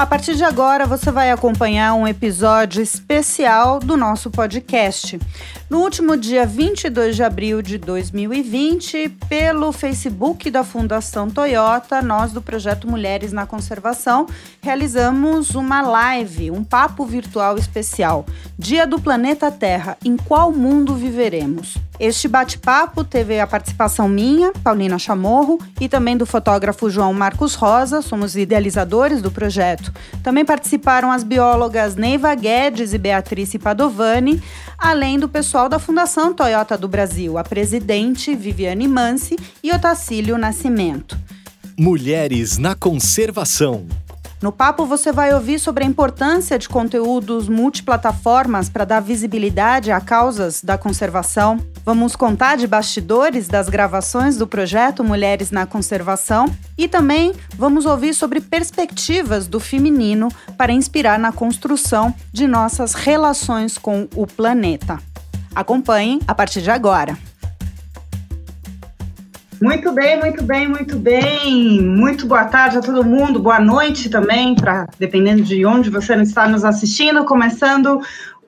A partir de agora, você vai acompanhar um episódio especial do nosso podcast. No último dia 22 de abril de 2020, pelo Facebook da Fundação Toyota, nós do projeto Mulheres na Conservação realizamos uma live, um papo virtual especial. Dia do Planeta Terra, em qual mundo viveremos? Este bate-papo teve a participação minha, Paulina Chamorro, e também do fotógrafo João Marcos Rosa, somos idealizadores do projeto. Também participaram as biólogas Neiva Guedes e Beatriz Padovani, além do pessoal da Fundação Toyota do Brasil, a presidente Viviane Mansi e Otacílio Nascimento. Mulheres na Conservação. No papo você vai ouvir sobre a importância de conteúdos multiplataformas para dar visibilidade a causas da conservação. Vamos contar de bastidores das gravações do projeto Mulheres na Conservação e também vamos ouvir sobre perspectivas do feminino para inspirar na construção de nossas relações com o planeta. Acompanhem a partir de agora. Muito bem, muito bem, muito bem. Muito boa tarde a todo mundo, boa noite também, para dependendo de onde você está nos assistindo, começando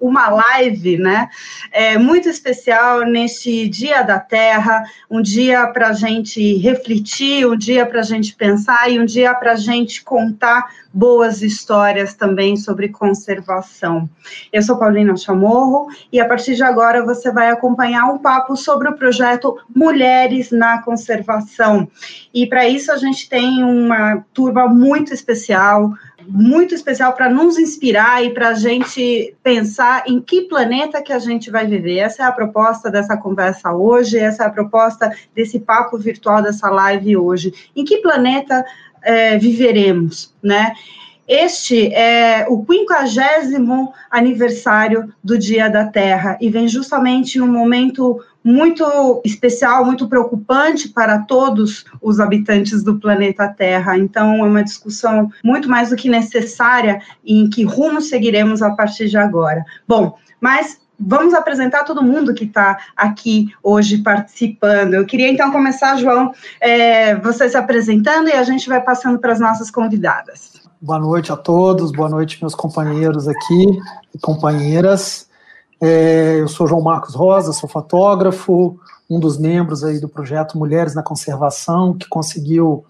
uma live, né? É, muito especial neste Dia da Terra, um dia para a gente refletir, um dia para a gente pensar e um dia para a gente contar boas histórias também sobre conservação. Eu sou Paulina Chamorro e a partir de agora você vai acompanhar um papo sobre o projeto Mulheres na Conservação. E para isso a gente tem uma turma muito especial, muito especial para nos inspirar e para a gente pensar em que planeta que a gente vai viver. Essa é a proposta dessa conversa hoje, essa é a proposta desse papo virtual dessa live hoje. Em que planeta é, viveremos, né? Este é o 50 aniversário do Dia da Terra e vem justamente um momento muito especial, muito preocupante para todos os habitantes do planeta Terra. Então, é uma discussão muito mais do que necessária em que rumo seguiremos a partir de agora. Bom, mas vamos apresentar todo mundo que está aqui hoje participando. Eu queria então começar, João, é, você se apresentando e a gente vai passando para as nossas convidadas. Boa noite a todos, boa noite, meus companheiros aqui e companheiras. É, eu sou João Marcos Rosa, sou fotógrafo, um dos membros aí do projeto Mulheres na Conservação, que conseguiu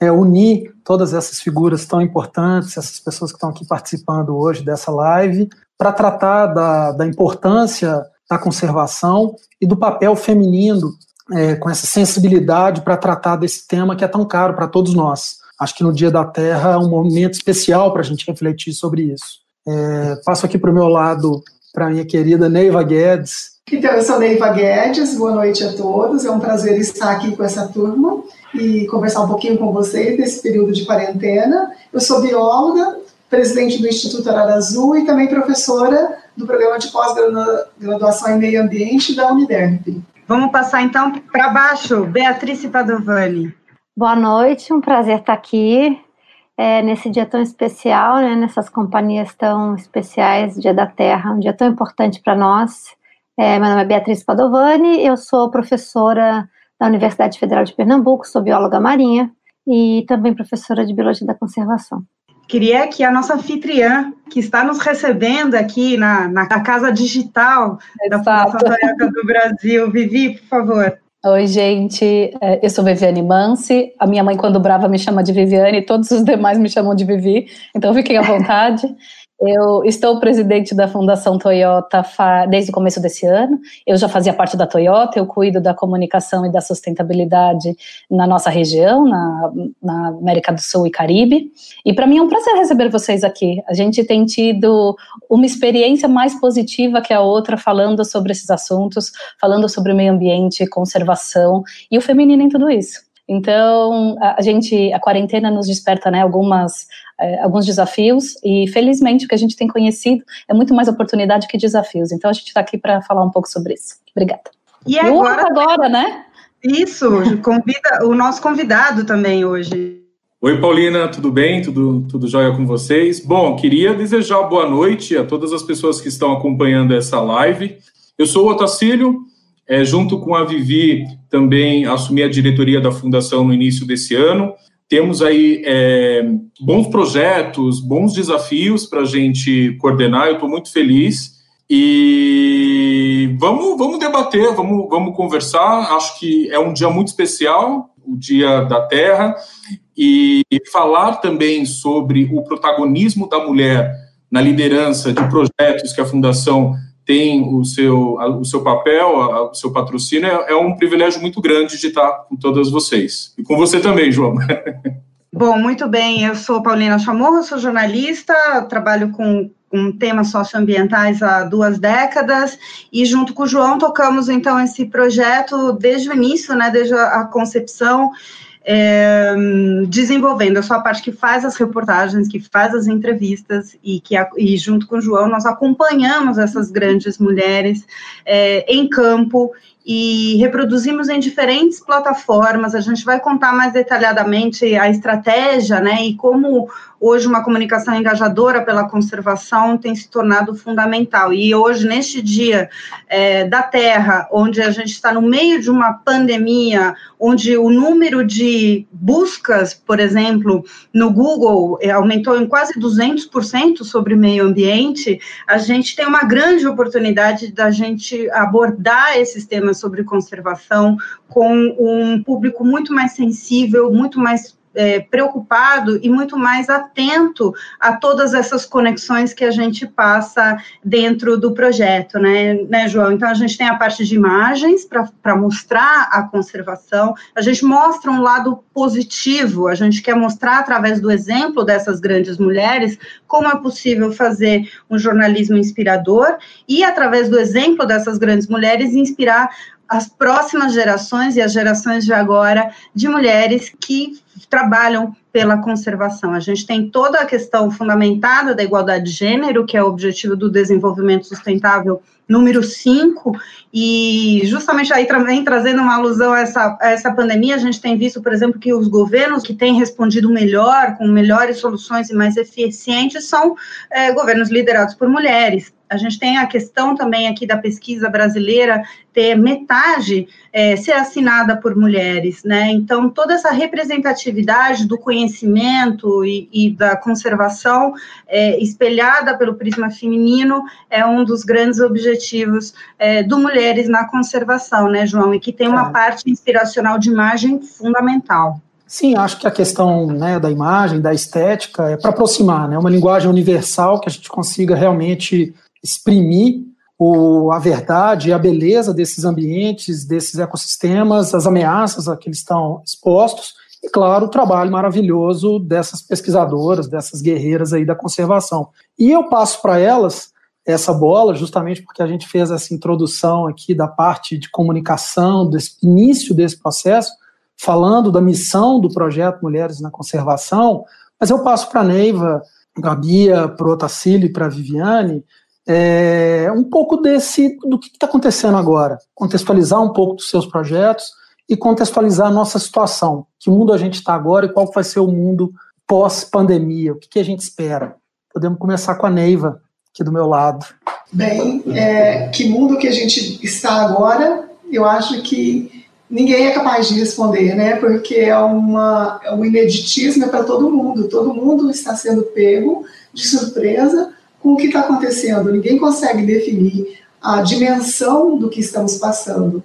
é, unir todas essas figuras tão importantes, essas pessoas que estão aqui participando hoje dessa live, para tratar da, da, importância da conservação e do papel feminino é, com essa sensibilidade para tratar desse tema que é tão caro para todos nós. Acho que no Dia da Terra é um momento especial para a gente refletir sobre isso. É, passo aqui para o meu lado para minha querida Neiva Guedes. Então, eu sou Neiva Guedes, boa noite a todos. É um prazer estar aqui com essa turma e conversar um pouquinho com vocês nesse período de quarentena. Eu sou bióloga, presidente do Instituto Arara Azul e também professora do programa de pós-graduação em meio ambiente da Uniderp. Vamos passar então para baixo, Beatriz Padovani. Boa noite, um prazer estar aqui é, nesse dia tão especial, né, nessas companhias tão especiais, Dia da Terra, um dia tão importante para nós. É, meu nome é Beatriz Padovani, eu sou professora da Universidade Federal de Pernambuco, sou bióloga marinha e também professora de Biologia da Conservação. Queria que a nossa anfitriã, que está nos recebendo aqui na, na Casa Digital Exato. da Fundação do Brasil, Vivi, por favor. Oi, gente. É, eu sou Viviane Mansi. A minha mãe, quando brava, me chama de Viviane, todos os demais me chamam de Vivi, então fiquem à vontade. Eu estou presidente da Fundação Toyota desde o começo desse ano. Eu já fazia parte da Toyota, eu cuido da comunicação e da sustentabilidade na nossa região, na, na América do Sul e Caribe. E para mim é um prazer receber vocês aqui. A gente tem tido uma experiência mais positiva que a outra falando sobre esses assuntos, falando sobre o meio ambiente, conservação e o feminino em tudo isso. Então, a gente, a quarentena nos desperta, né, algumas, é, alguns desafios e, felizmente, o que a gente tem conhecido é muito mais oportunidade que desafios. Então, a gente está aqui para falar um pouco sobre isso. Obrigada. E agora, agora, né? Isso, convida o nosso convidado também hoje. Oi, Paulina, tudo bem? Tudo, tudo jóia com vocês? Bom, queria desejar boa noite a todas as pessoas que estão acompanhando essa live. Eu sou o Otacílio, é, junto com a Vivi, também assumi a diretoria da fundação no início desse ano. temos aí é, bons projetos, bons desafios para a gente coordenar. Eu estou muito feliz. E vamos, vamos debater, vamos, vamos conversar. Acho que é um dia muito especial, o Dia da Terra, e falar também sobre o protagonismo da mulher na liderança de projetos que a Fundação tem o seu, o seu papel, o seu patrocínio, é, é um privilégio muito grande de estar com todas vocês. E com você também, João. Bom, muito bem. Eu sou Paulina Chamorro, sou jornalista, trabalho com, com temas socioambientais há duas décadas e junto com o João tocamos então esse projeto desde o início, né, desde a, a concepção é, desenvolvendo a sua parte que faz as reportagens, que faz as entrevistas e que e junto com o João nós acompanhamos essas grandes mulheres é, em campo e reproduzimos em diferentes plataformas. A gente vai contar mais detalhadamente a estratégia, né, e como hoje uma comunicação engajadora pela conservação tem se tornado fundamental. E hoje, neste dia é, da Terra, onde a gente está no meio de uma pandemia, onde o número de buscas, por exemplo, no Google é, aumentou em quase 200% sobre meio ambiente, a gente tem uma grande oportunidade da gente abordar esses temas sobre conservação com um público muito mais sensível, muito mais é, preocupado e muito mais atento a todas essas conexões que a gente passa dentro do projeto, né, né João? Então, a gente tem a parte de imagens para mostrar a conservação, a gente mostra um lado positivo, a gente quer mostrar através do exemplo dessas grandes mulheres como é possível fazer um jornalismo inspirador e, através do exemplo dessas grandes mulheres, inspirar as próximas gerações e as gerações de agora de mulheres que trabalham pela conservação. A gente tem toda a questão fundamentada da igualdade de gênero, que é o objetivo do desenvolvimento sustentável número 5, e justamente aí também trazendo uma alusão a essa, a essa pandemia, a gente tem visto, por exemplo, que os governos que têm respondido melhor, com melhores soluções e mais eficientes, são é, governos liderados por mulheres. A gente tem a questão também aqui da pesquisa brasileira ter metade é, ser assinada por mulheres, né? Então, toda essa representatividade do conhecimento e, e da conservação é, espelhada pelo prisma feminino é um dos grandes objetivos é, do Mulheres na Conservação, né, João? E que tem uma parte inspiracional de imagem fundamental. Sim, acho que a questão né, da imagem, da estética, é para aproximar, né? Uma linguagem universal que a gente consiga realmente exprimir o, a verdade e a beleza desses ambientes, desses ecossistemas, as ameaças a que eles estão expostos, e, claro, o trabalho maravilhoso dessas pesquisadoras, dessas guerreiras aí da conservação. E eu passo para elas essa bola, justamente porque a gente fez essa introdução aqui da parte de comunicação, desse início desse processo, falando da missão do projeto Mulheres na Conservação, mas eu passo para a Neiva, para a Bia, para o Otacílio e para a Viviane, é, um pouco desse do que está acontecendo agora, contextualizar um pouco dos seus projetos e contextualizar a nossa situação, que mundo a gente está agora e qual vai ser o mundo pós-pandemia, o que, que, a gente espera. Podemos começar com a Neiva, aqui do meu lado. Bem, é, que mundo que a gente está agora, eu acho que ninguém é capaz de responder, né? Porque é, uma, é um ineditismo para todo mundo, todo mundo está sendo pego de surpresa com o que está acontecendo. Ninguém consegue definir a dimensão do que estamos passando.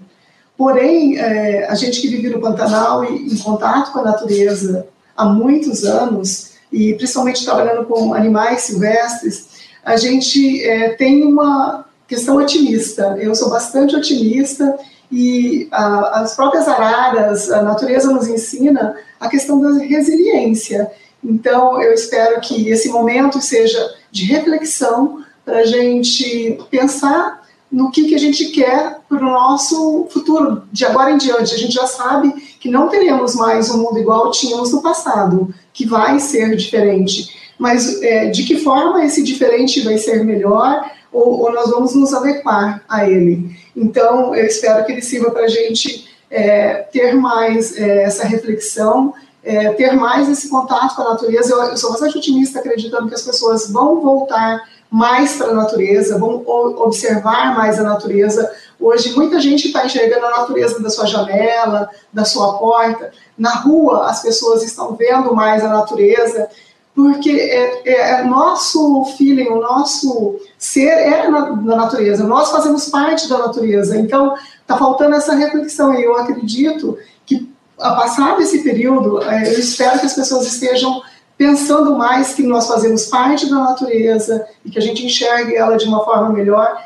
Porém, é, a gente que vive no Pantanal e em contato com a natureza há muitos anos, e principalmente trabalhando com animais silvestres, a gente é, tem uma questão otimista. Eu sou bastante otimista e a, as próprias araras, a natureza nos ensina a questão da resiliência. Então, eu espero que esse momento seja de reflexão para a gente pensar no que, que a gente quer para o nosso futuro, de agora em diante. A gente já sabe que não teremos mais um mundo igual tínhamos no passado, que vai ser diferente. Mas é, de que forma esse diferente vai ser melhor ou, ou, nós vamos nos adequar a ele? Então, eu espero que ele sirva para a gente é, ter mais é, essa reflexão é, ter mais esse contato com a natureza. Eu, eu, sou bastante otimista acreditando que as pessoas vão voltar mais para a natureza, vão observar mais a natureza, Hoje, muita gente está enxergando a natureza da sua janela, da sua porta. Na rua, as pessoas estão vendo mais a natureza, porque é, é, é nosso feeling, o nosso ser é na, na, natureza. Nós fazemos parte da natureza. Então, está faltando essa reflexão. E eu acredito a passar desse período, é, eu espero que as pessoas estejam pensando mais que nós fazemos parte da natureza e que a gente enxergue ela de uma forma melhor,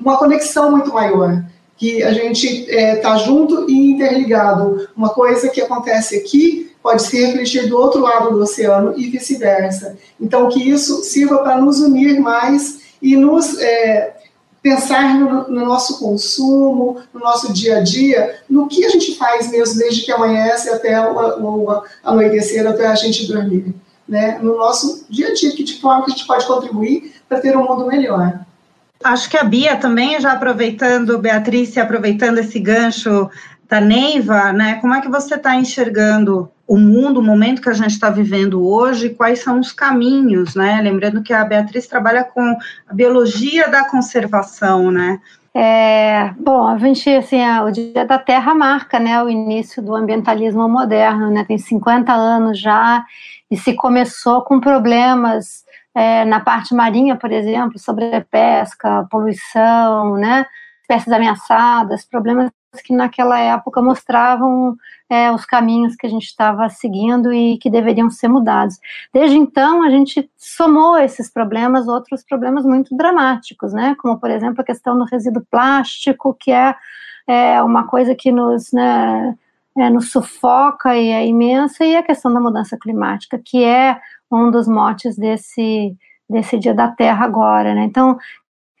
uma conexão muito maior, que a gente está é, tá junto e interligado. Uma coisa que acontece aqui pode se refletir do outro lado do oceano e vice-versa. Então, que isso sirva para nos unir mais e nos é, pensar no, no, nosso consumo, no nosso dia a dia, no que a gente faz mesmo desde que amanhece até o, o anoitecer, até a gente dormir né, no nosso dia a dia, que de forma que a gente pode contribuir para ter um mundo melhor. Acho que a Bia também, já aproveitando, Beatriz, aproveitando esse gancho da Neiva, né, como é que você está enxergando o mundo, o momento que a gente está vivendo hoje, quais são os caminhos, né? Lembrando que a Beatriz trabalha com a biologia da conservação, né? É, bom, a gente, assim, o Dia da Terra marca, né, o início do ambientalismo moderno, né, tem 50 anos já, e se começou com problemas é, na parte marinha, por exemplo, sobre pesca, poluição, né, espécies ameaçadas, problemas que naquela época mostravam é, os caminhos que a gente estava seguindo e que deveriam ser mudados. Desde então, a gente somou esses problemas, outros problemas muito dramáticos, né, como, por exemplo, a questão do resíduo plástico, que é, é uma coisa que nos, né, é, nos sufoca e é imensa, e a questão da mudança climática, que é um dos motes desse, desse Dia da Terra agora, né? Então,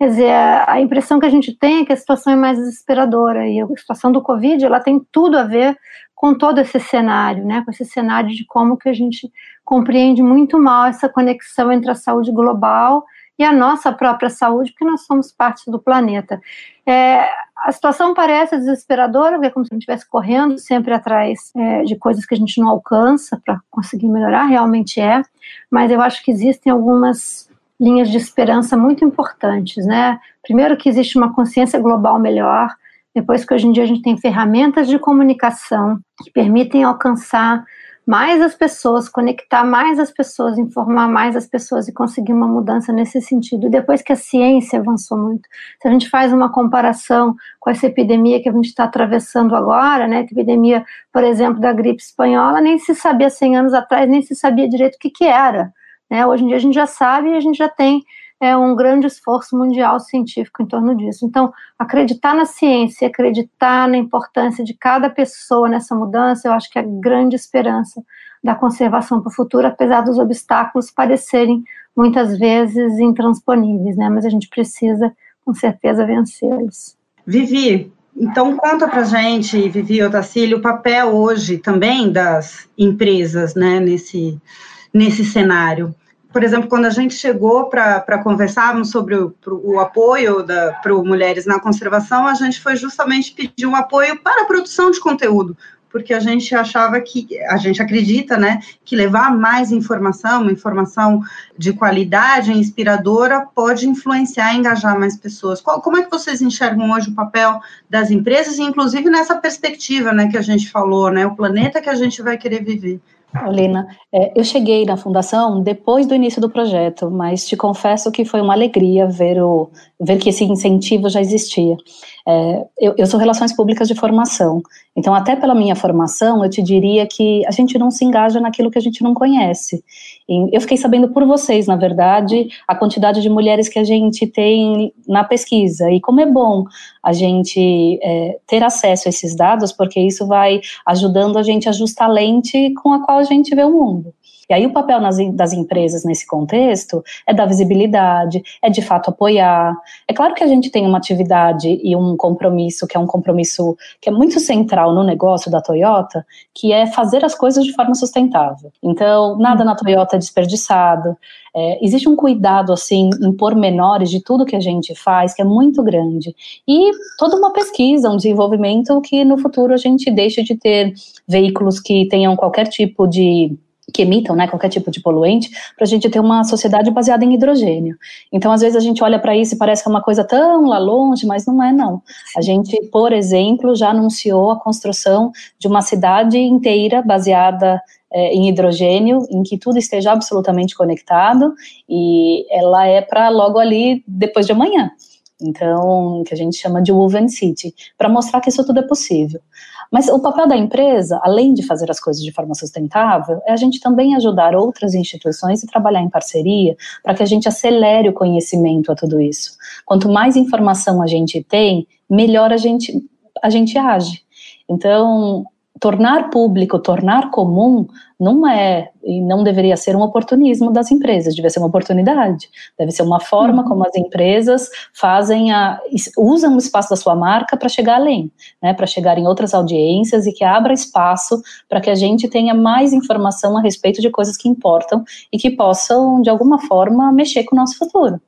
quer dizer, a impressão que a gente tem é que a situação é mais desesperadora, e a situação do Covid, ela tem tudo a ver com todo esse cenário, né? Com esse cenário de como que a gente compreende muito mal essa conexão entre a saúde global e a nossa própria saúde, porque nós somos parte do planeta. É, a situação parece desesperadora, é como se a gente estivesse correndo sempre atrás é, de coisas que a gente não alcança para conseguir melhorar, realmente é, mas eu acho que existem algumas linhas de esperança muito importantes, né? Primeiro que existe uma consciência global melhor, depois que hoje em dia a gente tem ferramentas de comunicação que permitem alcançar mais as pessoas, conectar mais as pessoas, informar mais as pessoas e conseguir uma mudança nesse sentido. E depois que a ciência avançou muito, se a gente faz uma comparação com essa epidemia que a gente está atravessando agora, né, epidemia, por exemplo, da gripe espanhola, nem se sabia 100 anos atrás, nem se sabia direito o que, que era. Né? Hoje em dia a gente já sabe e a gente já tem é um grande esforço mundial científico em torno disso. Então, acreditar na ciência, acreditar na importância de cada pessoa nessa mudança, eu acho que é a grande esperança da conservação para o futuro, apesar dos obstáculos parecerem muitas vezes intransponíveis, né? Mas a gente precisa, com certeza, vencê-los. Vivi, então conta para gente, Vivi Otacílio, o papel hoje também das empresas, né, nesse, nesse cenário por exemplo, quando a gente chegou para conversarmos sobre o, o apoio para mulheres na conservação, a gente foi justamente pedir um apoio para a produção de conteúdo, porque a gente achava que, a gente acredita, né, que levar mais informação, informação de qualidade, inspiradora, pode influenciar e engajar mais pessoas. Qual, como é que vocês enxergam hoje o papel das empresas, inclusive nessa perspectiva, né, que a gente falou, né, o planeta que a gente vai querer viver? Paulina, é, eu cheguei na fundação depois do início do projeto, mas te confesso que foi uma alegria ver, o, ver que esse incentivo já existia. É, eu, eu, sou relações públicas de formação, então até pela minha formação eu te diria que a gente não se engaja naquilo que a gente não conhece. E eu fiquei sabendo por vocês, na verdade, a quantidade de mulheres que a gente tem na pesquisa e como é bom a gente é, ter acesso a esses dados, porque isso vai ajudando a gente a ajustar a lente com a qual a gente vê o mundo. E aí o papel nas, das empresas nesse contexto é dar visibilidade, é de fato apoiar. É claro que a gente tem uma atividade e um compromisso, que é um compromisso que é muito central no negócio da Toyota, que é fazer as coisas de forma sustentável. Então, nada na Toyota é desperdiçado. É, existe um cuidado, assim, em pormenores de tudo que a gente faz, que é muito grande. E toda uma pesquisa, um desenvolvimento que no futuro a gente deixe de ter veículos que tenham qualquer tipo de que emitam né, qualquer tipo de poluente, para a gente ter uma sociedade baseada em hidrogênio. Então, às vezes, a gente olha para isso e parece que é uma coisa tão lá longe, mas não é, não. A gente, por exemplo, já anunciou a construção de uma cidade inteira baseada é, em hidrogênio, em que tudo esteja absolutamente conectado, e ela é para logo ali depois de amanhã. Então, que a gente chama de Woven City, para mostrar que isso tudo é possível. Mas o papel da empresa, além de fazer as coisas de forma sustentável, é a gente também ajudar outras instituições e trabalhar em parceria para que a gente acelere o conhecimento a tudo isso. Quanto mais informação a gente tem, melhor a gente, a gente age. Então, tornar público, tornar comum, não é e não deveria ser um oportunismo das empresas, deve ser uma oportunidade, deve ser uma forma uhum. como as empresas fazem a usam o espaço da sua marca para chegar além, né, para chegar em outras audiências e que abra espaço para que a gente tenha mais informação a respeito de coisas que importam e que possam de alguma forma mexer com o nosso futuro.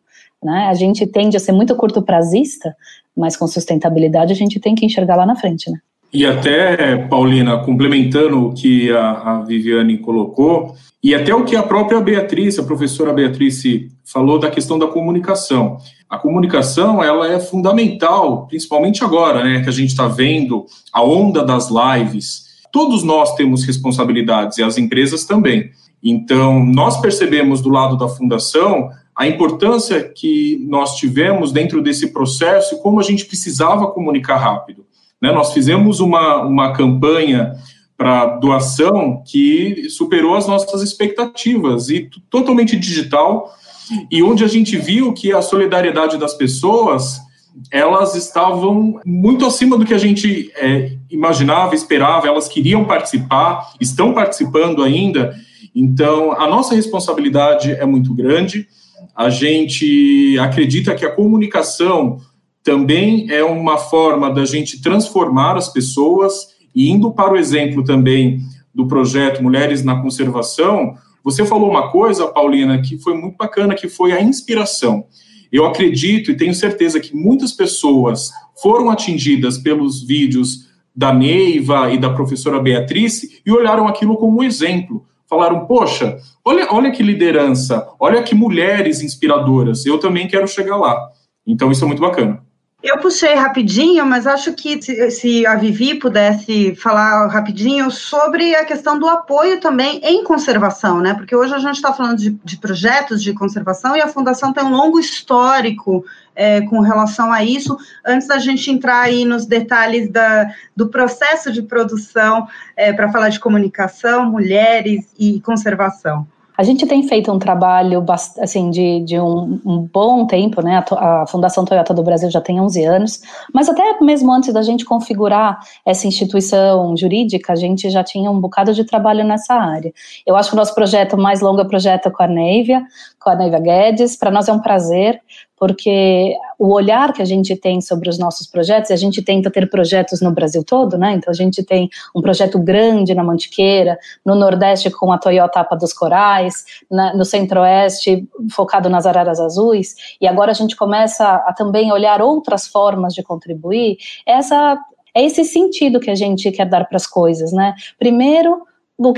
Né? A gente tende a ser muito curto prazista, mas com sustentabilidade a gente tem que enxergar lá na frente, né? E até, Paulina, complementando o que a, a, Viviane colocou, e até o que a própria Beatriz, a professora Beatriz, falou da questão da comunicação. A comunicação, ela é fundamental, principalmente agora, né, que a gente está vendo a onda das lives. Todos nós temos responsabilidades, e as empresas também. Então, nós percebemos do lado da fundação a importância que nós tivemos dentro desse processo e como a gente precisava comunicar rápido. Né? Nós fizemos uma, uma campanha para doação que superou as nossas expectativas e totalmente digital e onde a gente viu que a solidariedade das pessoas elas estavam muito acima do que a gente é, imaginava, esperava, elas queriam participar, estão participando ainda. Então, a nossa responsabilidade é muito grande. A gente acredita que a comunicação também é uma forma da gente transformar as pessoas e indo para o exemplo também do projeto Mulheres na Conservação, você falou uma coisa, Paulina, que foi muito bacana, que foi a inspiração. Eu acredito e tenho certeza que muitas pessoas foram atingidas pelos vídeos da Neiva e da professora Beatriz e olharam aquilo como um exemplo. Falaram, poxa, olha, olha que liderança, olha que mulheres inspiradoras, eu também quero chegar lá. Então, isso é muito bacana. Eu puxei rapidinho, mas acho que se, a Vivi pudesse falar rapidinho sobre a questão do apoio também em conservação, né? Porque hoje a gente está falando de, de, projetos de conservação e a Fundação tem um longo histórico é, com relação a isso. Antes da gente entrar aí nos detalhes da, do processo de produção, é, para falar de comunicação, mulheres e conservação. A gente tem feito um trabalho assim de, de um, um bom tempo, né? A, Fundação Toyota do Brasil já tem 11 anos, mas até mesmo antes da gente configurar essa instituição jurídica, a gente já tinha um bocado de trabalho nessa área. Eu acho que o nosso projeto mais longo é o projeto com a Neivia, com a Neivia Guedes. Para nós é um prazer porque o olhar que a gente tem sobre os nossos projetos, a gente tenta ter projetos no Brasil todo, né? Então a gente tem um projeto grande na Mantiqueira, no Nordeste com a Toyota Apa dos Corais, na, no Centro-Oeste focado nas araras azuis, e agora a gente começa a também olhar outras formas de contribuir. Essa é esse sentido que a gente quer dar para as coisas, né? Primeiro,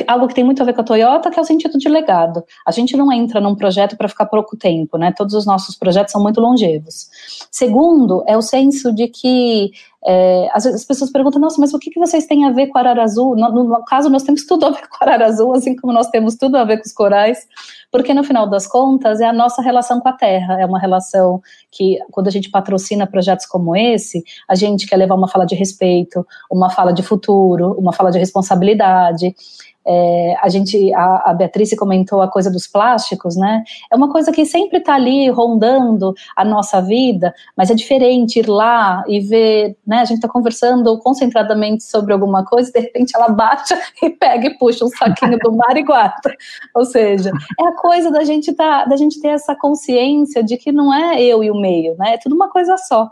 algo que tem muito a ver com a Toyota, que é o sentido de legado. A gente não entra num projeto para ficar pouco tempo, né? Todos os nossos projetos são muito longevos. Segundo, é o senso de que é, as, as, pessoas perguntam, nossa, mas o que, que vocês têm a ver com arara azul? No, no, no, caso, nós temos tudo a ver com arara azul, assim como nós temos tudo a ver com os corais, porque no final das contas é a nossa relação com a terra, é uma relação que, quando a gente patrocina projetos como esse, a gente quer levar uma fala de respeito, uma fala de futuro, uma fala de responsabilidade, é, a gente, a, a Beatriz comentou a coisa dos plásticos, né? É uma coisa que sempre está ali rondando a nossa vida, mas é diferente ir lá e ver, né? A gente está conversando concentradamente sobre alguma coisa, de repente ela bate e pega e puxa um saquinho do mar e guarda. Ou seja, é a coisa da gente tá, da gente ter essa consciência de que não é eu e o meio, né? É tudo uma coisa só.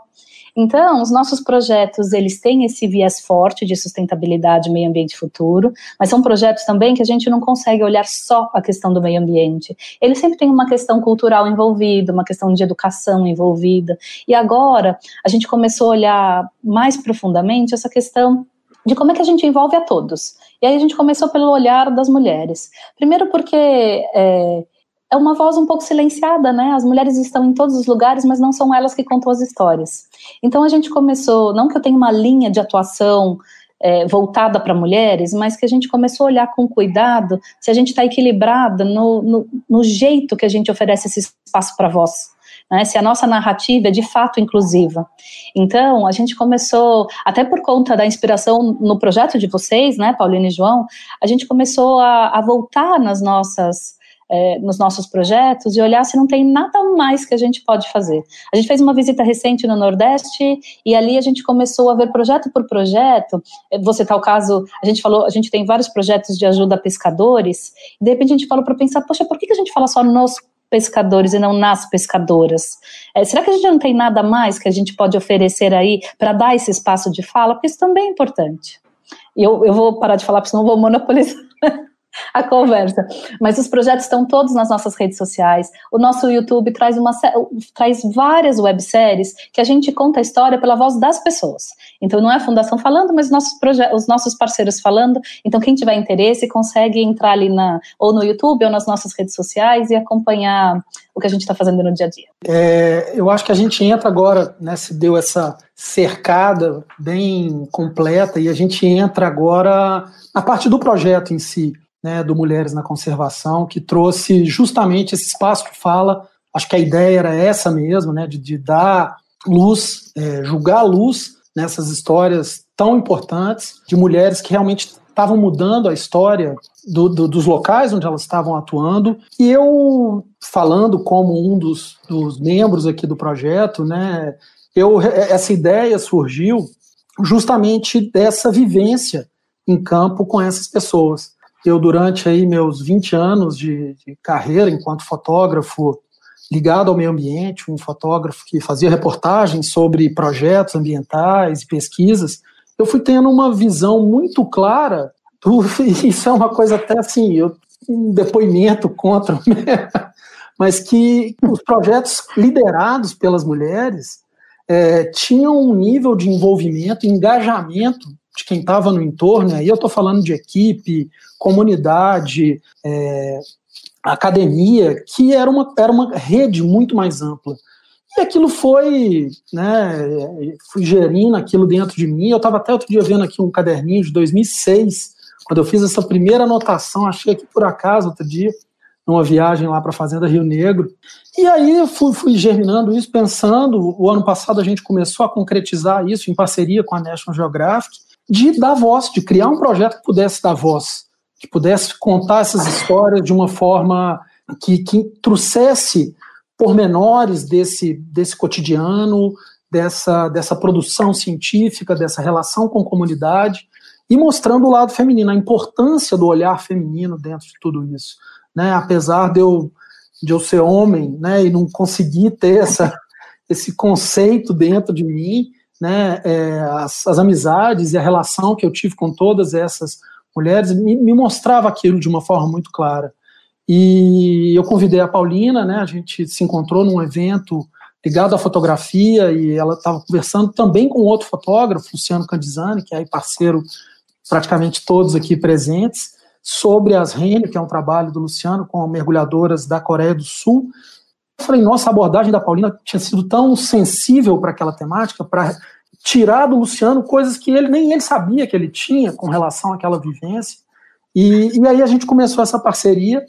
Então, os nossos projetos, eles têm esse viés forte de sustentabilidade, meio ambiente futuro, mas são projetos também que a gente não consegue olhar só a questão do meio ambiente. Ele sempre tem uma questão cultural envolvida, uma questão de educação envolvida. E agora, a gente começou a olhar mais profundamente essa questão de como é que a gente envolve a todos. E aí a gente começou pelo olhar das mulheres. Primeiro porque é, é uma voz um pouco silenciada, né? As mulheres estão em todos os lugares, mas não são elas que contam as histórias. Então a gente começou, não que eu tenha uma linha de atuação é, voltada para mulheres, mas que a gente começou a olhar com cuidado se a gente está equilibrada no, no, no, jeito que a gente oferece esse espaço para voz. Né, se a nossa narrativa é de fato inclusiva. Então, a gente começou, até por conta da inspiração no projeto de vocês, né, Paulina e João, a gente começou a, a voltar nas nossas é, nos nossos projetos e olhar se não tem nada mais que a gente pode fazer. A gente fez uma visita recente no Nordeste e ali a gente começou a ver projeto por projeto. É, você tá o caso, a gente falou, a gente tem vários projetos de ajuda a pescadores. E de repente a gente falou para pensar, poxa, por que a gente fala só nos pescadores e não nas pescadoras? É, será que a gente não tem nada mais que a gente pode oferecer aí para dar esse espaço de fala? Porque isso também é importante. E eu, eu vou parar de falar, porque senão eu vou monopolizar a conversa. Mas os projetos estão todos nas nossas redes sociais. O nosso YouTube traz, uma, traz várias webséries que a gente conta a história pela voz das pessoas. Então não é a Fundação falando, mas nossos os nossos parceiros falando. Então quem tiver interesse consegue entrar ali na, ou no YouTube ou nas nossas redes sociais e acompanhar o que a gente está fazendo no dia a dia. É, eu acho que a gente entra agora, né, se deu essa cercada bem completa e a gente entra agora na parte do projeto em si né, do Mulheres na Conservação, que trouxe justamente esse espaço que fala. Acho que a ideia era essa mesmo, né, de, de dar luz, é, julgar luz nessas histórias tão importantes de mulheres que realmente estavam mudando a história do, do, dos locais onde elas estavam atuando. E eu, falando como um dos, dos membros aqui do projeto, né, eu, essa ideia surgiu justamente dessa vivência em campo com essas pessoas eu durante aí meus 20 anos de, de, carreira enquanto fotógrafo ligado ao meio ambiente, um fotógrafo que fazia reportagens sobre projetos ambientais e pesquisas, eu fui tendo uma visão muito clara do, isso é uma coisa até assim, eu, um depoimento contra, mas que os projetos liderados pelas mulheres é, tinham um nível de envolvimento, engajamento de quem estava no entorno, aí eu estou falando de equipe, comunidade, é, academia, que era uma, era uma rede muito mais ampla. E aquilo foi, né, fui gerindo aquilo dentro de mim. Eu estava até outro dia vendo aqui um caderninho de 2006, quando eu fiz essa primeira anotação, achei aqui por acaso outro dia, numa viagem lá para a Fazenda Rio Negro. E aí eu fui, fui germinando isso, pensando. O ano passado a gente começou a concretizar isso em parceria com a National Geographic de dar voz, de criar um projeto que pudesse dar voz, que pudesse contar essas histórias de uma forma que, que trouxesse pormenores desse, desse cotidiano, dessa, dessa produção científica, dessa relação com a comunidade, e mostrando o lado feminino, a importância do olhar feminino dentro de tudo isso. Né? Apesar de eu, de eu ser homem né, e não conseguir ter essa, esse conceito dentro de mim, né, é, as, as, amizades e a relação que eu tive com todas essas mulheres me, me, mostrava aquilo de uma forma muito clara. E eu convidei a Paulina, né, a gente se encontrou num evento ligado à fotografia e ela estava conversando também com outro fotógrafo, Luciano Candizani, que é parceiro praticamente todos aqui presentes, sobre as Rene, que é um trabalho do Luciano com mergulhadoras da Coreia do Sul, eu falei, nossa, a abordagem da Paulina tinha sido tão sensível para aquela temática, para tirar do Luciano coisas que ele nem ele sabia que ele tinha com relação àquela vivência. E, e aí a gente começou essa parceria,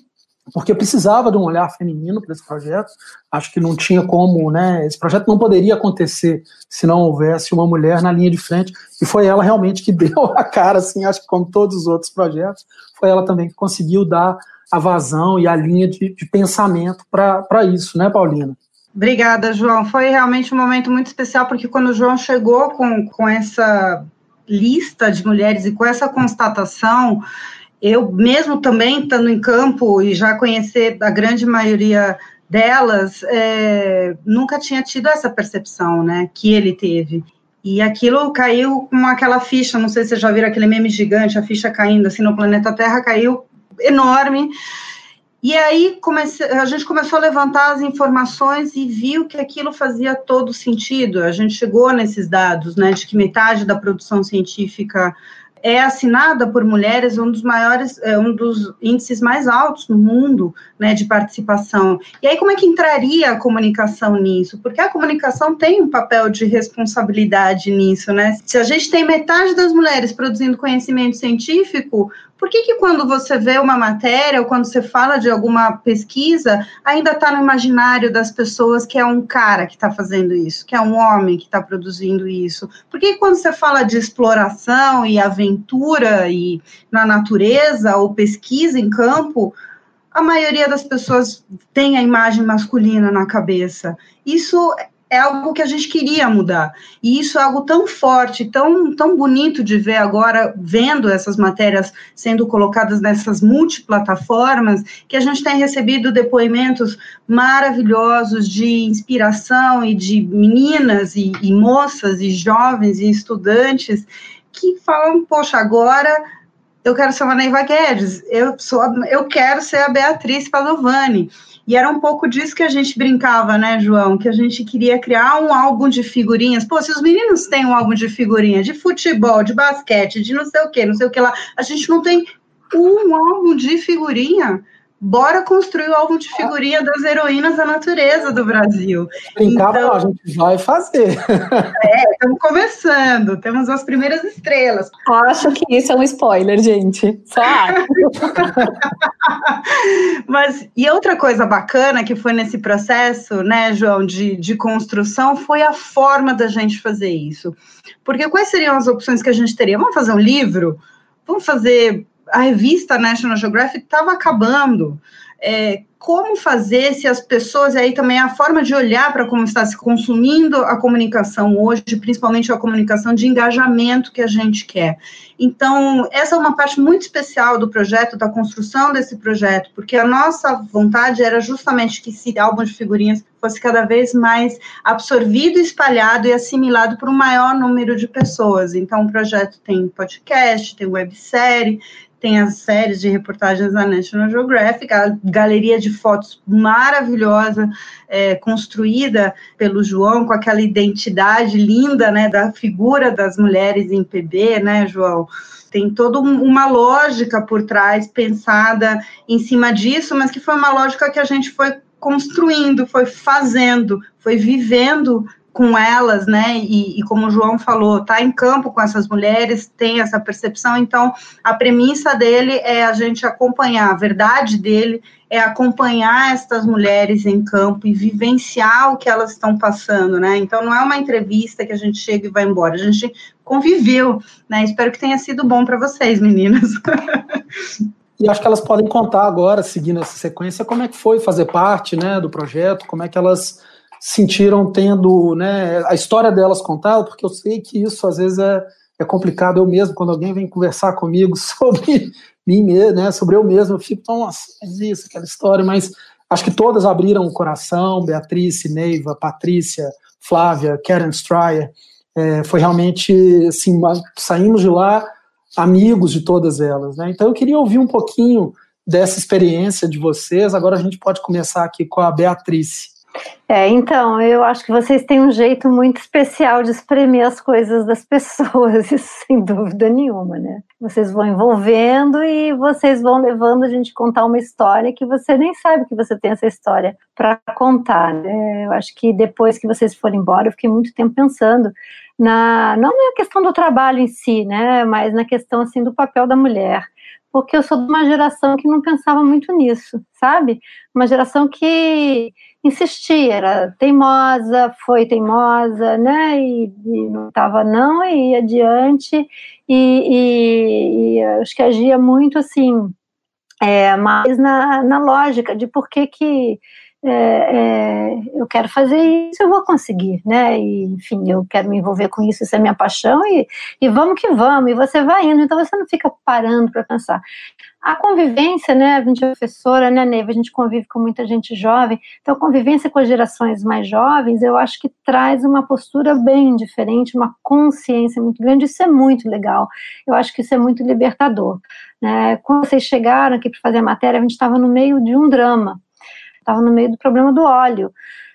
porque precisava de um olhar feminino para esse projeto. Acho que não tinha como, né? Esse projeto não poderia acontecer se não houvesse uma mulher na linha de frente. E foi ela realmente que deu a cara, assim, acho que como todos os outros projetos, foi ela também que conseguiu dar a vazão e a linha de, de pensamento para isso, né, Paulina? Obrigada, João. Foi realmente um momento muito especial, porque quando o João chegou com, com essa lista de mulheres e com essa constatação, eu mesmo também estando em campo e já conhecer a grande maioria delas, é, nunca tinha tido essa percepção, né, que ele teve. E aquilo caiu com aquela ficha, não sei se vocês já viram aquele meme gigante, a ficha caindo assim no planeta Terra, caiu enorme. E aí comece, a gente começou a levantar as informações e viu que aquilo fazia todo sentido. A gente chegou nesses dados, né, de que metade da produção científica é assinada por mulheres um dos maiores, é, um dos índices mais altos no mundo, né, de participação. E aí como é que entraria a comunicação nisso? Porque a comunicação tem um papel de responsabilidade nisso, né? Se a gente tem metade das mulheres produzindo conhecimento científico, por que, que quando você vê uma matéria ou quando você fala de alguma pesquisa, ainda está no imaginário das pessoas que é um cara que está fazendo isso, que é um homem que está produzindo isso? Por que, que quando você fala de exploração e aventura e na natureza ou pesquisa em campo, a maioria das pessoas tem a imagem masculina na cabeça? Isso é algo que a gente queria mudar. E isso é algo tão forte, tão, tão bonito de ver agora, vendo essas matérias sendo colocadas nessas multiplataformas, que a gente tem recebido depoimentos maravilhosos de inspiração e de meninas e, e moças e jovens e estudantes que falam, poxa, agora eu quero ser uma Neiva Guedes, eu, sou, eu quero ser a Beatriz Padovani. E era um pouco disso que a gente brincava, né, João? Que a gente queria criar um álbum de figurinhas. Pô, se os meninos têm um álbum de figurinhas de futebol, de basquete, de não sei o que, não sei o que lá, a gente não tem um álbum de figurinha bora construir o álbum de figurinha das heroínas da natureza do Brasil. Brincar, então, a gente vai fazer. É, estamos começando, temos as primeiras estrelas. Acho que isso é um spoiler, gente. Só Mas, e outra coisa bacana que foi nesse processo, né, João, de, de construção, foi a forma da gente fazer isso. Porque quais seriam as opções que a gente teria? Vamos fazer um livro? Vamos fazer a revista National Geographic estava acabando. É, como fazer se as pessoas, e aí também a forma de olhar para como está se consumindo a comunicação hoje, principalmente a comunicação de engajamento que a gente quer. Então, essa é uma parte muito especial do projeto, da construção desse projeto, porque a nossa vontade era justamente que esse álbum de figurinhas fosse cada vez mais absorvido, espalhado e assimilado por um maior número de pessoas. Então, o projeto tem podcast, tem websérie, tem as séries de reportagens da National Geographic, a galeria de fotos maravilhosa, é, construída pelo João, com aquela identidade linda, né, da figura das mulheres em PB, né, João? Tem toda uma lógica por trás, pensada em cima disso, mas que foi uma lógica que a gente foi construindo, foi fazendo, foi vivendo com elas, né? E, e, como o João falou, tá em campo com essas mulheres, tem essa percepção. Então, a premissa dele é a gente acompanhar, a verdade dele é acompanhar essas mulheres em campo e vivenciar o que elas estão passando, né? Então, não é uma entrevista que a gente chega e vai embora, a gente conviveu, né? Espero que tenha sido bom para vocês, meninas. E acho que elas podem contar agora, seguindo essa sequência, como é que foi fazer parte, né, do projeto, como é que elas sentiram tendo né, a história delas contada, porque eu sei que isso às vezes é, é complicado. Eu mesmo, quando alguém vem conversar comigo sobre mim né, sobre eu mesmo, eu fico, nossa, mas isso, aquela história, mas acho que todas abriram o coração, Beatriz, Neiva, Patrícia, Flávia, Karen Stryer, é, foi realmente, assim, saímos de lá amigos de todas elas, né, então eu queria ouvir um pouquinho dessa experiência de vocês, agora a gente pode começar aqui com a Beatriz. É, então, eu acho que vocês têm um jeito muito especial de espremer as coisas das pessoas, isso sem dúvida nenhuma, né? Vocês vão envolvendo e vocês vão levando a gente a contar uma história que você nem sabe que você tem essa história para contar. Né? Eu acho que depois que vocês foram embora, eu fiquei muito tempo pensando na não na questão do trabalho em si, né, mas na questão assim do papel da mulher porque eu sou de uma geração que não pensava muito nisso, sabe? Uma geração que insistia, era teimosa, foi teimosa, né? E, e não estava não, e ia adiante, e, e, e, acho que agia muito assim, é, mais na, na lógica de por que que é, é, eu quero fazer isso, eu vou conseguir, né? E, enfim, eu quero me envolver com isso, isso é minha paixão, e, e vamos que vamos, e você vai indo, então você não fica parando para pensar. A convivência, né, a gente é professora, né, Neiva, a gente convive com muita gente jovem, então a convivência com as gerações mais jovens, eu acho que traz uma postura bem diferente, uma consciência muito grande, isso é muito legal, eu acho que isso é muito libertador. Né? Quando vocês chegaram aqui para fazer a matéria, a gente estava no meio de um drama, estava no meio do problema do óleo.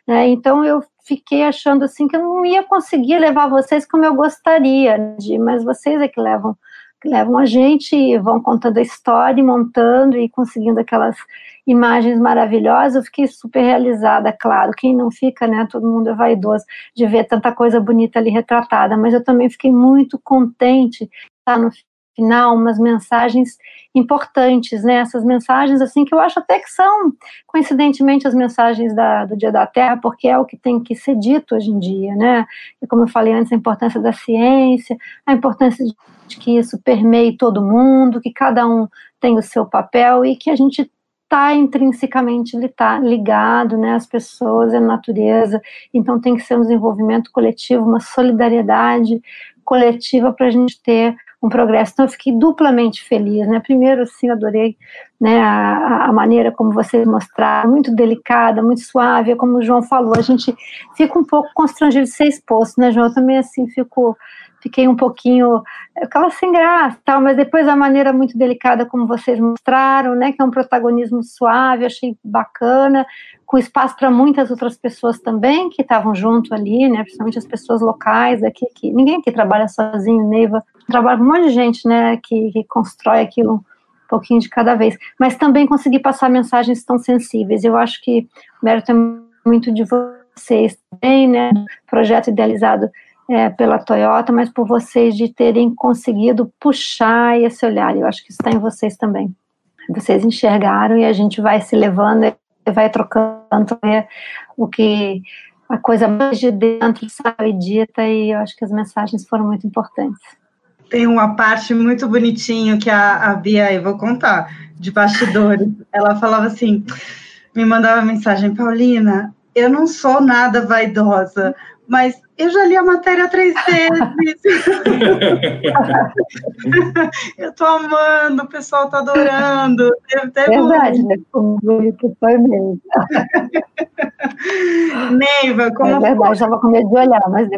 Né? Então eu fiquei achando assim que eu não ia conseguir levar vocês como eu gostaria, de, mas vocês é que levam levam a gente e vão contando a história, montando e conseguindo aquelas imagens maravilhosas. Eu fiquei super realizada, claro. Quem não fica, né? Todo mundo é vaidoso de ver tanta coisa bonita ali retratada, mas eu também fiquei muito contente estar no final umas mensagens importantes, né? Essas mensagens assim que eu acho até que são coincidentemente as mensagens da, do Dia da Terra, porque é o que tem que ser dito hoje em dia, né? E como eu falei antes, a importância da ciência, a importância de que isso permeie todo mundo, que cada um tem o seu papel e que a gente está intrinsecamente ligado, né, as pessoas, a natureza, então tem que ser um desenvolvimento coletivo, uma solidariedade coletiva para a gente ter um progresso. Então, eu fiquei duplamente feliz, né? Primeiro, assim, adorei né, a, a, maneira como vocês mostraram, muito delicada, muito suave, como o João falou, a gente fica um pouco constrangido de ser exposto, né, João? Eu também, assim, fico fiquei um pouquinho, aquela sem graça, tal, mas depois a maneira muito delicada como vocês mostraram, né, que é um protagonismo suave, achei bacana, com espaço para muitas outras pessoas também que estavam junto ali, né, principalmente as pessoas locais aqui, que ninguém aqui trabalha sozinho, Neiva, trabalha com um monte de gente, né, que, que constrói aquilo um pouquinho de cada vez, mas também conseguir passar mensagens tão sensíveis, eu acho que o mérito é muito de vocês também, né, projeto idealizado é, pela Toyota, mas por vocês de terem conseguido puxar esse olhar. Eu acho que isso está em vocês também. Vocês enxergaram e a gente vai se levando e vai trocando é, o que a coisa mais de dentro sabe dita e eu acho que as mensagens foram muito importantes. Tem uma parte muito bonitinho que a, a Bia, eu vou contar, de bastidores. Ela falava assim, me mandava mensagem, Paulina, eu não sou nada vaidosa, mas eu já li a matéria três vezes. eu tô amando, o pessoal tá adorando. Verdade, né? Que foi mesmo. Neiva, como. É verdade, estava com medo de olhar, mas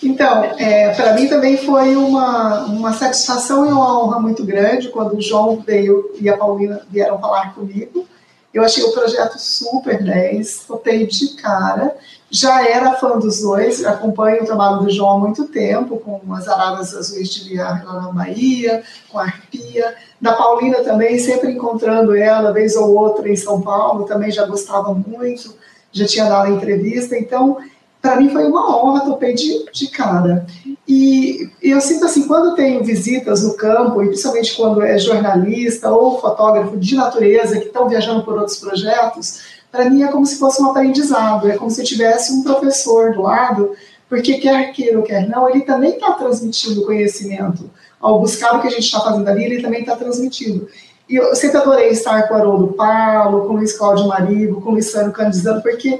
Então, é, para mim também foi uma, uma satisfação e uma honra muito grande quando o João veio e a Paulina vieram falar comigo. Eu achei o projeto super 10, topei de cara já era fã dos dois, acompanho o trabalho do João há muito tempo, com as Aradas Azuis de Viar lá na Bahia, com a Arpia. Da Paulina também, sempre encontrando ela, vez ou outra em São Paulo, também já gostava muito, já tinha dado entrevista. Então, para mim foi uma honra, topei de, de cara. E, e eu sinto assim, quando tenho visitas no campo, e principalmente quando é jornalista ou fotógrafo de natureza que estão viajando por outros projetos, para mim é como se fosse um aprendizado, é como se tivesse um professor do lado, porque quer queira ou quer não, ele também está transmitindo conhecimento. Ao buscar o que a gente está fazendo ali, ele também está transmitindo. E eu sempre adorei estar com o Haroldo Paulo, com o Luiz Cláudio Marigo, com o Luciano Candizano, porque,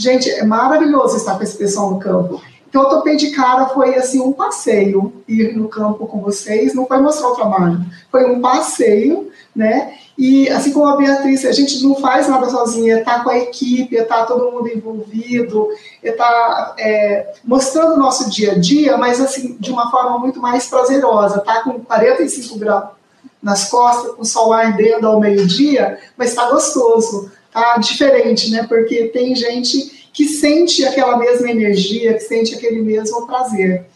gente, é maravilhoso estar com esse pessoal no campo. Então, eu topei de cara, foi assim, um passeio, ir no campo com vocês, não foi mostrar o trabalho, foi um passeio, né? E assim como a Beatriz, a gente não faz nada sozinha, está com a equipe, está todo mundo envolvido, está é, mostrando o nosso dia a dia, mas assim, de uma forma muito mais prazerosa, está com 45 graus nas costas, com o sol ardendo ao meio-dia, mas está gostoso, tá diferente, né? Porque tem gente que sente aquela mesma energia, que sente aquele mesmo prazer.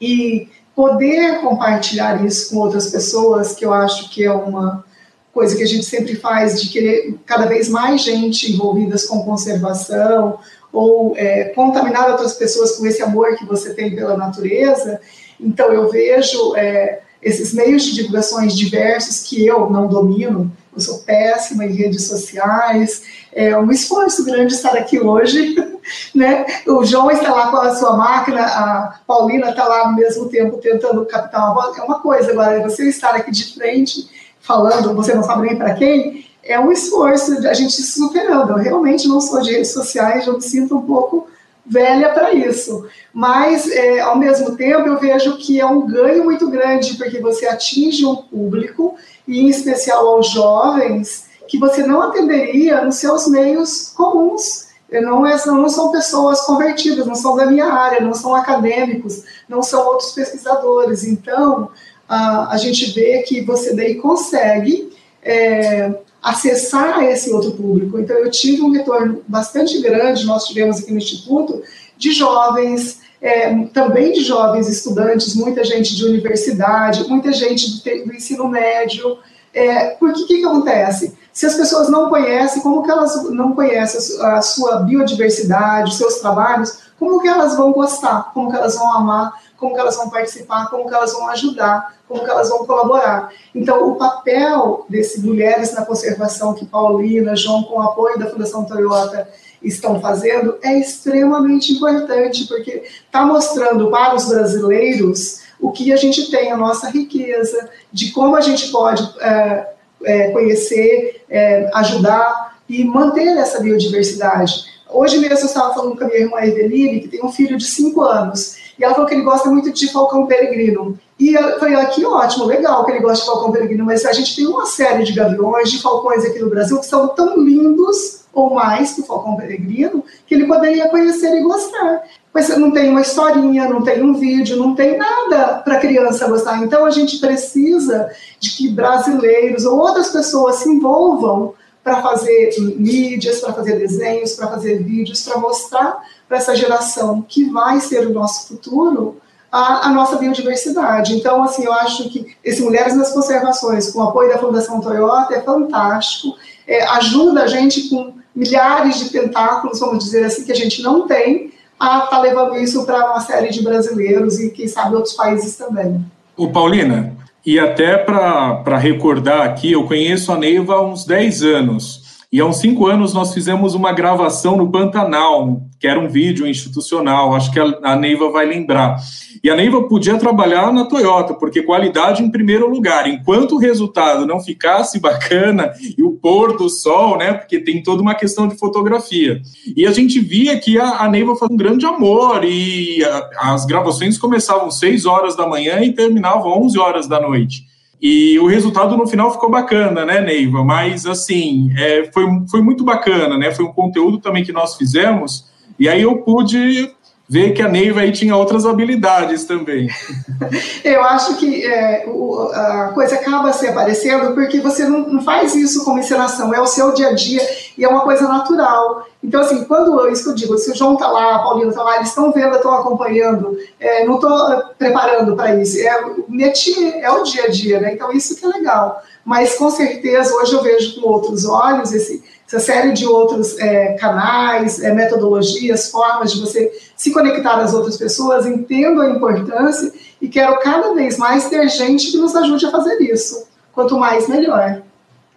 E poder compartilhar isso com outras pessoas, que eu acho que é uma coisa que a gente sempre faz de querer cada vez mais gente envolvidas com conservação ou é, contaminar outras pessoas com esse amor que você tem pela natureza. Então eu vejo é, esses meios de divulgações diversos que eu não domino, eu sou péssima em redes sociais, é um esforço grande estar aqui hoje, né? O João está lá com a sua máquina, a Paulina está lá ao mesmo tempo tentando captar uma voz, é uma coisa, agora você estar aqui de frente falando, você não sabe nem para quem, é um esforço de a gente superando. Eu realmente não sou de redes sociais, eu me sinto um pouco velha para isso. Mas, é, ao mesmo tempo, eu vejo que é um ganho muito grande, porque você atinge um público, e em especial aos jovens, que você não atenderia nos seus meios comuns. Não, é, não são pessoas convertidas, não são da minha área, não são acadêmicos, não são outros pesquisadores. Então, a, a gente vê que você daí consegue é, acessar esse outro público. Então, eu tive um retorno bastante grande, nós tivemos aqui no Instituto, de jovens é, também de jovens estudantes, muita gente de universidade, muita gente do, do ensino médio. É, porque o que, que acontece? Se as pessoas não conhecem, como que elas não conhecem a sua biodiversidade, os seus trabalhos, como que elas vão gostar, como que elas vão amar, como que elas vão participar, como que elas vão ajudar, como que elas vão colaborar. Então, o papel desse Mulheres na Conservação que Paulina, João, com o apoio da Fundação Toyota, estão fazendo é extremamente importante, porque está mostrando para os brasileiros o que a gente tem, a nossa riqueza, de como a gente pode é, é, conhecer, é, ajudar e manter essa biodiversidade. Hoje mesmo eu estava falando com a minha irmã Eveline, que tem um filho de 5 anos, e ela falou que ele gosta muito de falcão peregrino. E eu falei, ah, que ótimo, legal que ele gosta de falcão peregrino, mas a gente tem uma série de gaviões, de falcões aqui no Brasil, que são tão lindos ou mais que o falcão peregrino, que ele poderia conhecer e gostar. Mas não tem uma historinha, não tem um vídeo, não tem nada para a criança gostar. Então a gente precisa de que brasileiros ou outras pessoas se envolvam para fazer mídias, para fazer desenhos, para fazer vídeos, para mostrar para essa geração que vai ser o nosso futuro a, a, nossa biodiversidade. Então, assim, eu acho que esse Mulheres nas Conservações, com o apoio da Fundação Toyota, é fantástico, é, ajuda a gente com milhares de tentáculos, vamos dizer assim, que a gente não tem, a estar tá levando isso para uma série de brasileiros e, quem sabe, outros países também. O Paulina, e até para recordar aqui, eu conheço a Neiva há uns 10 anos. E há uns cinco anos nós fizemos uma gravação no Pantanal, que era um vídeo institucional, acho que a, a Neiva vai lembrar. E a Neiva podia trabalhar na Toyota, porque qualidade em primeiro lugar. Enquanto o resultado não ficasse bacana e o pôr do sol, né? Porque tem toda uma questão de fotografia. E a gente via que a, a Neiva fazia um grande amor e a, as gravações começavam seis horas da manhã e terminavam 11 horas da noite. E o resultado no final ficou bacana, né, Neiva? Mas, assim, é, foi, foi muito bacana, né? Foi um conteúdo também que nós fizemos. E aí eu pude ver que a Neiva aí tinha outras habilidades também. Eu acho que é, o, a coisa acaba se aparecendo porque você não, não, faz isso como encenação, é o seu dia a dia e é uma coisa natural. Então, assim, quando isso que eu digo, se o João está lá, a Paulina está lá, eles estão vendo, estão acompanhando, é, não estou preparando para isso. É, métier é o dia a dia, né? Então, isso que é legal. Mas, com certeza, hoje eu vejo com outros olhos esse essa série de outros é, canais, é, metodologias, formas de você se conectar às outras pessoas, entendo a importância e quero cada vez mais ter gente que nos ajude a fazer isso. Quanto mais, melhor.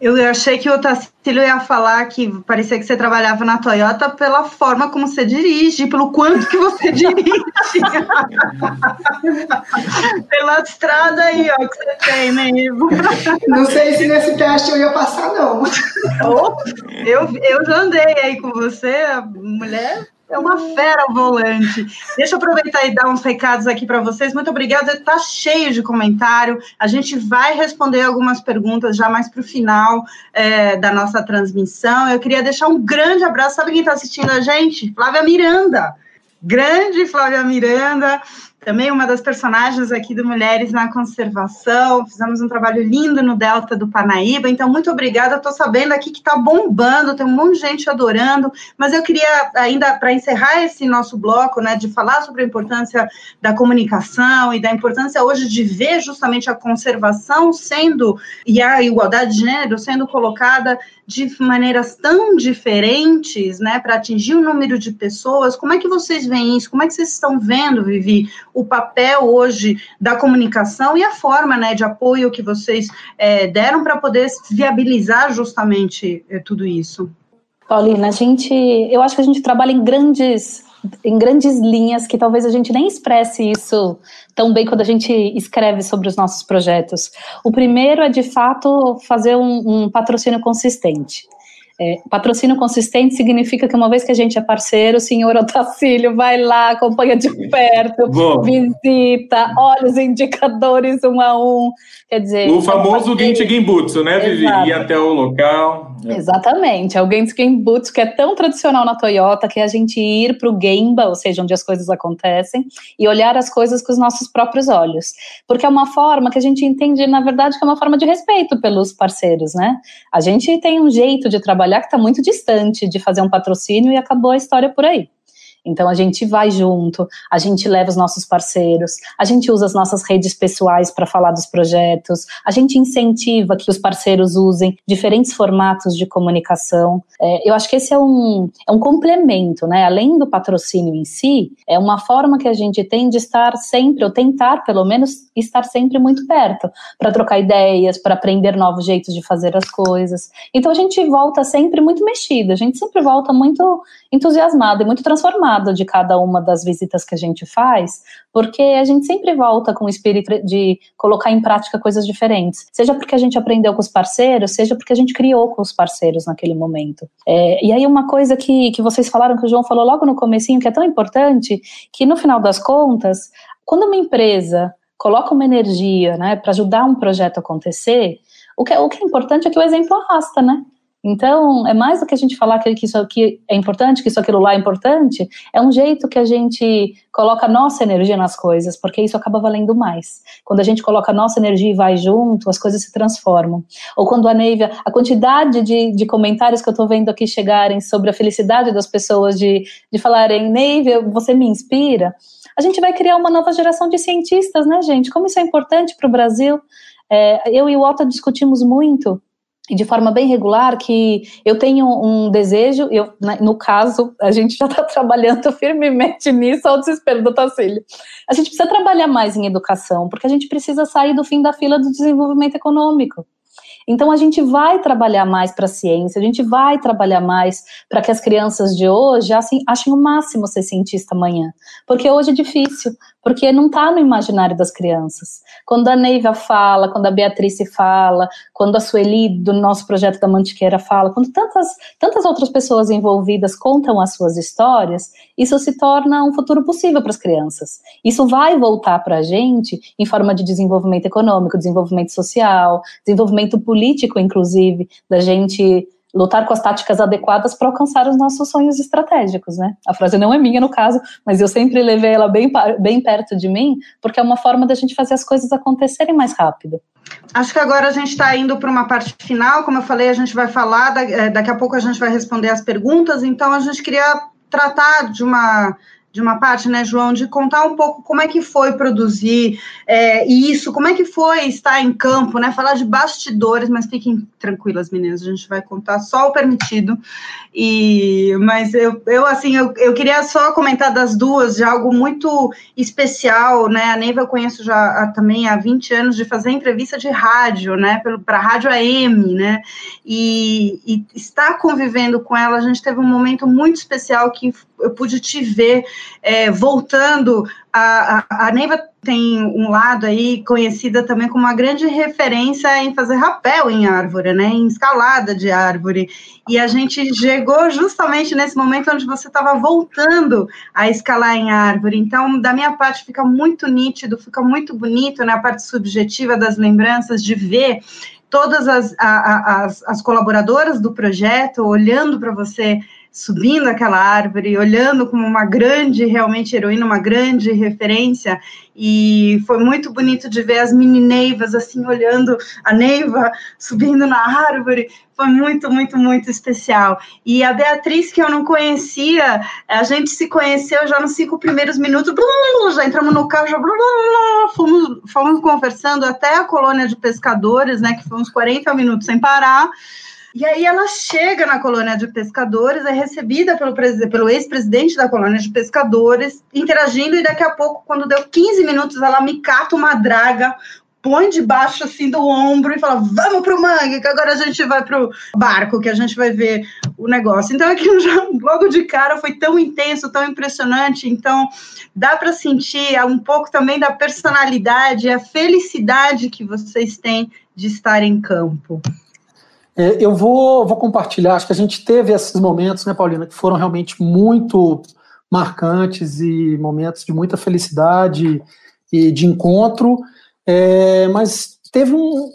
Eu achei que o Tassilo ia falar que parecia que você trabalhava na Toyota pela forma como você dirige, pelo quanto que você dirige. pela estrada aí, ó, que você tem, né, Ivo? Não sei se nesse teste eu ia passar, não. eu, eu já andei aí com você, mulher é uma fera o volante. Deixa eu aproveitar e dar uns recados aqui para vocês. Muito obrigada. Está cheio de comentário. A gente vai responder algumas perguntas já mais para o final é, da nossa transmissão. Eu queria deixar um grande abraço. Sabe quem está assistindo a gente? Flávia Miranda. Grande Flávia Miranda também uma das personagens aqui do Mulheres na Conservação. Fizemos um trabalho lindo no Delta do Panaíba. Então, muito obrigada. Estou sabendo aqui que está bombando, tem um monte de gente adorando. Mas eu queria, ainda para encerrar esse nosso bloco, né, de falar sobre a importância da comunicação e da importância hoje de ver justamente a conservação sendo e a igualdade de gênero sendo colocada de maneiras tão diferentes, né, para atingir um número de pessoas. Como é que vocês veem isso? Como é que vocês estão vendo, Vivi, o papel hoje da comunicação e a forma, né, de apoio que vocês é, deram para poder viabilizar justamente é, tudo isso? Paulina, a gente, eu acho que a gente trabalha em grandes em grandes linhas que talvez a gente nem expresse isso tão bem quando a gente escreve sobre os nossos projetos. O primeiro é, de fato, fazer um, um patrocínio consistente. É, patrocínio consistente significa que uma vez que a gente é parceiro, o senhor Otacílio vai lá, acompanha de perto, Bom. visita, olha os indicadores um a um. Quer dizer. O famoso Gente Gimbutsu, né, Vivi? Ir até o local. É. Exatamente. É o Gente Gimbutsu, que é tão tradicional na Toyota, que é a gente ir para o Gemba, ou seja, onde as coisas acontecem, e olhar as coisas com os nossos próprios olhos. Porque é uma forma que a gente entende, na verdade, que é uma forma de respeito pelos parceiros, né? A gente tem um jeito de trabalhar que está muito distante de fazer um patrocínio e acabou a história por aí. Então a gente vai junto, a gente leva os nossos parceiros, a gente usa as nossas redes pessoais para falar dos projetos, a gente incentiva que os parceiros usem diferentes formatos de comunicação. É, eu acho que esse é um, é um complemento, né? Além do patrocínio em si, é uma forma que a gente tem de estar sempre, ou tentar pelo menos estar sempre muito perto, para trocar ideias, para aprender novos jeitos de fazer as coisas. Então a gente volta sempre muito mexida, a gente sempre volta muito entusiasmada e muito transformada de cada uma das visitas que a gente faz, porque a gente sempre volta com o espírito de colocar em prática coisas diferentes, seja porque a gente aprendeu com os parceiros, seja porque a gente criou com os parceiros naquele momento. É, e aí uma coisa que, que vocês falaram, que o João falou logo no comecinho, que é tão importante, que no final das contas, quando uma empresa coloca uma energia né, para ajudar um projeto a acontecer, o que, é, o que é importante é que o exemplo arrasta, né? Então, é mais do que a gente falar que isso aqui é importante, que isso aquilo lá é importante, é um jeito que a gente coloca nossa energia nas coisas, porque isso acaba valendo mais. Quando a gente coloca nossa energia e vai junto, as coisas se transformam. Ou quando a Neiva, a quantidade de, de comentários que eu estou vendo aqui chegarem sobre a felicidade das pessoas de, de falarem, Neiva, você me inspira, a gente vai criar uma nova geração de cientistas, né, gente? Como isso é importante para o Brasil. É, eu e o Otto discutimos muito de forma bem regular que eu tenho um desejo, eu, né, no caso, a gente já está trabalhando firmemente nisso ao desespero do Tacílio. A gente precisa trabalhar mais em educação, porque a gente precisa sair do fim da fila do desenvolvimento econômico. Então a gente vai trabalhar mais para a ciência, a gente vai trabalhar mais para que as crianças de hoje assim, achem o máximo ser cientista amanhã, porque hoje é difícil, porque não está no imaginário das crianças. Quando a Neiva fala, quando a Beatriz fala, quando a Sueli do nosso projeto da Mantiqueira fala, quando tantas, tantas outras pessoas envolvidas contam as suas histórias, isso se torna um futuro possível para as crianças. Isso vai voltar para a gente em forma de desenvolvimento econômico, desenvolvimento social, desenvolvimento político, inclusive, da gente lutar com as táticas adequadas para alcançar os nossos sonhos estratégicos, né? A frase não é minha no caso, mas eu sempre levei ela bem, bem perto de mim, porque é uma forma da gente fazer as coisas acontecerem mais rápido. Acho que agora a gente está indo para uma parte final, como eu falei, a gente vai falar, eh, daqui a pouco a gente vai responder as perguntas, então a gente queria tratar de uma de uma parte, né, João, de contar um pouco como é que foi produzir é, isso, como é que foi estar em campo, né, falar de bastidores, mas fiquem tranquilas, meninas, a gente vai contar só o permitido, e, mas eu, eu assim, eu, eu queria só comentar das duas, de algo muito especial, né, a Neiva eu conheço já há, também há 20 anos de fazer entrevista de rádio, né, para a Rádio AM, né, e, e estar convivendo com ela, a gente teve um momento muito especial que eu pude te ver é, voltando. A, a, a, Neiva tem um lado aí conhecida também como uma grande referência em fazer rapel em árvore, né, em escalada de árvore. E a gente chegou justamente nesse momento onde você estava voltando a escalar em árvore. Então, da minha parte, fica muito nítido, fica muito bonito na né, parte subjetiva das lembranças de ver todas as, a, as, as colaboradoras do projeto olhando para você subindo aquela árvore, olhando como uma grande, realmente heroína, uma grande referência, e foi muito bonito de ver as mini neivas assim olhando a neiva subindo na árvore, foi muito, muito, muito especial. E a Beatriz, que eu não conhecia, a gente se conheceu já nos cinco primeiros minutos, já entramos no carro, já fomos, fomos conversando até a colônia de pescadores, né, que foi uns 40 minutos sem parar, e aí ela chega na colônia de pescadores, é recebida pelo, pelo ex-presidente da colônia de pescadores, interagindo, e daqui a pouco, quando deu 15 minutos, ela me cata uma draga, põe debaixo assim do ombro e fala: vamos pro mangue, que agora a gente vai pro barco, que a gente vai ver o negócio. Então aquilo já logo de cara foi tão intenso, tão impressionante. Então dá para sentir um pouco também da personalidade, a felicidade que vocês têm de estar em campo. É, eu vou, vou compartilhar, acho que a gente teve esses momentos, né, Paulina, que foram realmente muito marcantes e momentos de muita felicidade e de encontro, é, mas teve um,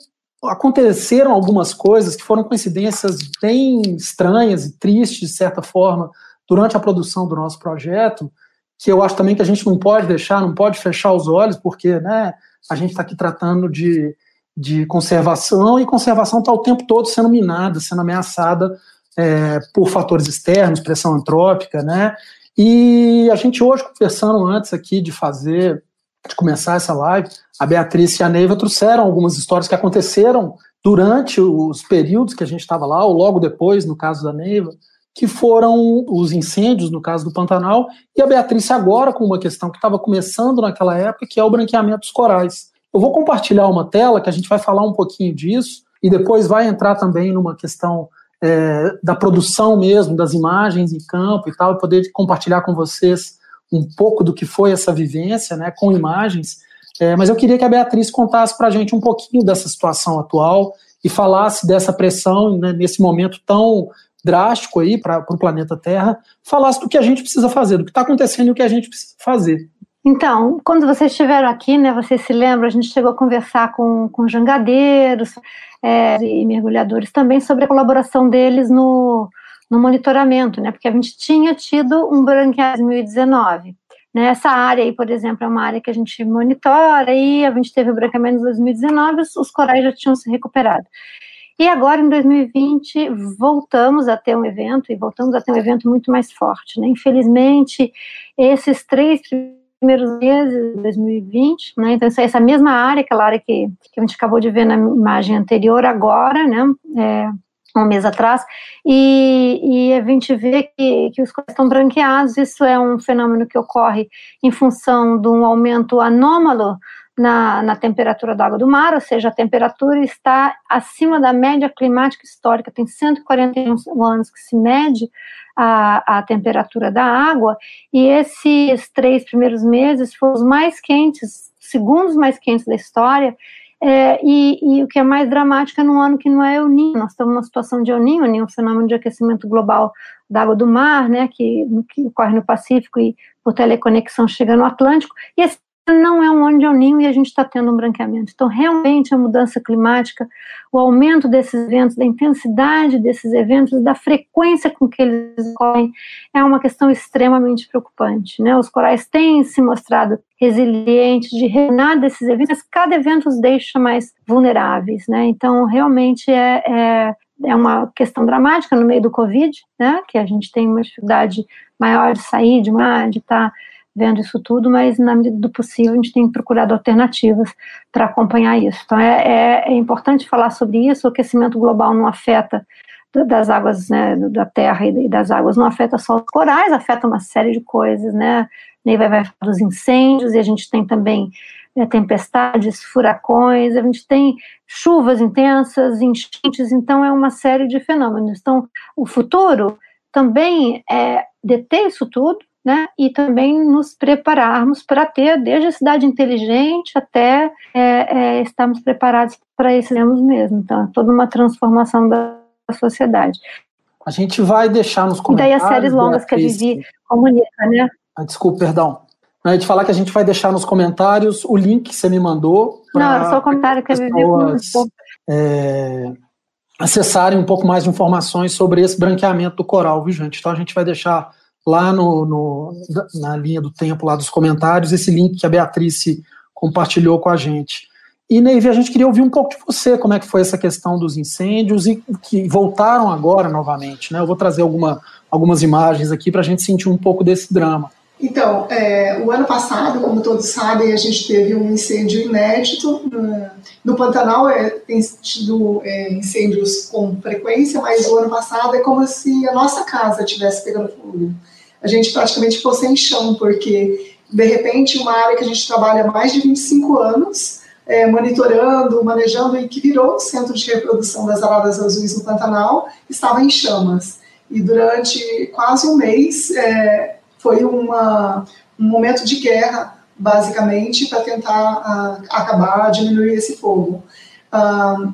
aconteceram algumas coisas que foram coincidências bem estranhas e tristes, de certa forma, durante a produção do nosso projeto, que eu acho também que a gente não pode deixar, não pode fechar os olhos, porque né, a gente está aqui tratando de de conservação, e conservação está o tempo todo sendo minada, sendo ameaçada é, por fatores externos, pressão antrópica, né? E a gente hoje, conversando antes aqui de fazer, de começar essa live, a Beatriz e a Neiva trouxeram algumas histórias que aconteceram durante os períodos que a gente estava lá, ou logo depois, no caso da Neiva, que foram os incêndios, no caso do Pantanal, e a Beatriz agora com uma questão que estava começando naquela época, que é o branqueamento dos corais. Eu vou compartilhar uma tela que a gente vai falar um pouquinho disso, e depois vai entrar também numa questão é, da produção mesmo, das imagens em campo e tal, e poder compartilhar com vocês um pouco do que foi essa vivência, né, com imagens. É, mas eu queria que a Beatriz contasse para a gente um pouquinho dessa situação atual e falasse dessa pressão né, nesse momento tão drástico aí para o planeta Terra, falasse do que a gente precisa fazer, do que está acontecendo e o que a gente precisa fazer. Então, quando vocês estiveram aqui, né, vocês se lembram, a gente chegou a conversar com, com jangadeiros é, e mergulhadores também sobre a colaboração deles no, no monitoramento, né, porque a gente tinha tido um branqueamento em 2019. Né, essa área aí, por exemplo, é uma área que a gente monitora e a gente teve o branqueamento em 2019, os corais já tinham se recuperado. E agora, em 2020, voltamos a ter um evento, e voltamos a ter um evento muito mais forte. Né? Infelizmente, esses três primeiros meses de 2020, né? então essa mesma área, aquela área que, que a gente acabou de ver na imagem anterior, agora, né? É, um mês atrás, e, e, a gente vê que, que os corais estão branqueados, isso é um fenômeno que ocorre em função de um aumento anômalo na, na temperatura da água do mar, ou seja, a temperatura está acima da média climática histórica, tem 141 anos que se mede a, a temperatura da água, e esses três primeiros meses foram os mais quentes, segundos mais quentes da história, é, e, e, o que é mais dramático é num ano que não é El Niño, nós estamos numa situação de El Niño, um fenômeno de aquecimento global da água do mar, né, que, que ocorre no Pacífico e por teleconexão chega no Atlântico, e esse não é um ano de El Ninho e a gente está tendo um branqueamento. Então, realmente, a mudança climática, o aumento desses eventos, da intensidade desses eventos, da frequência com que eles ocorrem, é uma questão extremamente preocupante. Né? Os corais têm se mostrado resilientes de reinar desses eventos, mas cada evento os deixa mais vulneráveis. Né? Então, realmente, é, é é uma questão dramática no meio do Covid, né, que a gente tem uma dificuldade maior de sair de uma, de estar tá vendo isso tudo, mas na medida do possível a gente tem procurado alternativas para acompanhar isso. Então é, é, é, importante falar sobre isso. O aquecimento global não afeta das águas né, da terra e das águas, não afeta só os corais, afeta uma série de coisas, né? Ney vai, falar dos incêndios e a gente tem também é, tempestades, furacões, a gente tem chuvas intensas, enchentes, então é uma série de fenômenos. Então, o futuro também é deter isso tudo, né, e também nos prepararmos para ter desde a cidade inteligente até é, é, estarmos preparados para esses mesmo. Então, é toda uma transformação da sociedade. A gente vai deixar nos comentários. E daí as séries longas Beatriz, que a Vivi comunica, né? Ah, desculpa, perdão. A gente falar que a gente vai deixar nos comentários o link que você me mandou. Não, era só o comentário que a Vivi comunicou. É, acessarem um pouco mais de informações sobre esse branqueamento do coral, viu, gente? Então a gente vai deixar lá no, no, na linha do tempo, lá dos comentários, esse link que a Beatriz compartilhou com a gente. E, Neive, a gente queria ouvir um pouco de você, como é que foi essa questão dos incêndios e que voltaram agora novamente, né? Eu vou trazer alguma, algumas imagens aqui para a gente sentir um pouco desse drama. Então, é, o ano passado, como todos sabem, a gente teve um incêndio inédito. No Pantanal é, tem tido é, incêndios com frequência, mas o ano passado é como se a nossa casa estivesse pegando fogo a gente praticamente ficou sem chão, porque de repente uma área que a gente trabalha há mais de 25 anos, é, monitorando, manejando e que virou o centro de reprodução das araras azuis no Pantanal, estava em chamas. E durante quase um mês é, foi uma, um momento de guerra, basicamente, para tentar a, acabar, diminuir esse fogo. Ah,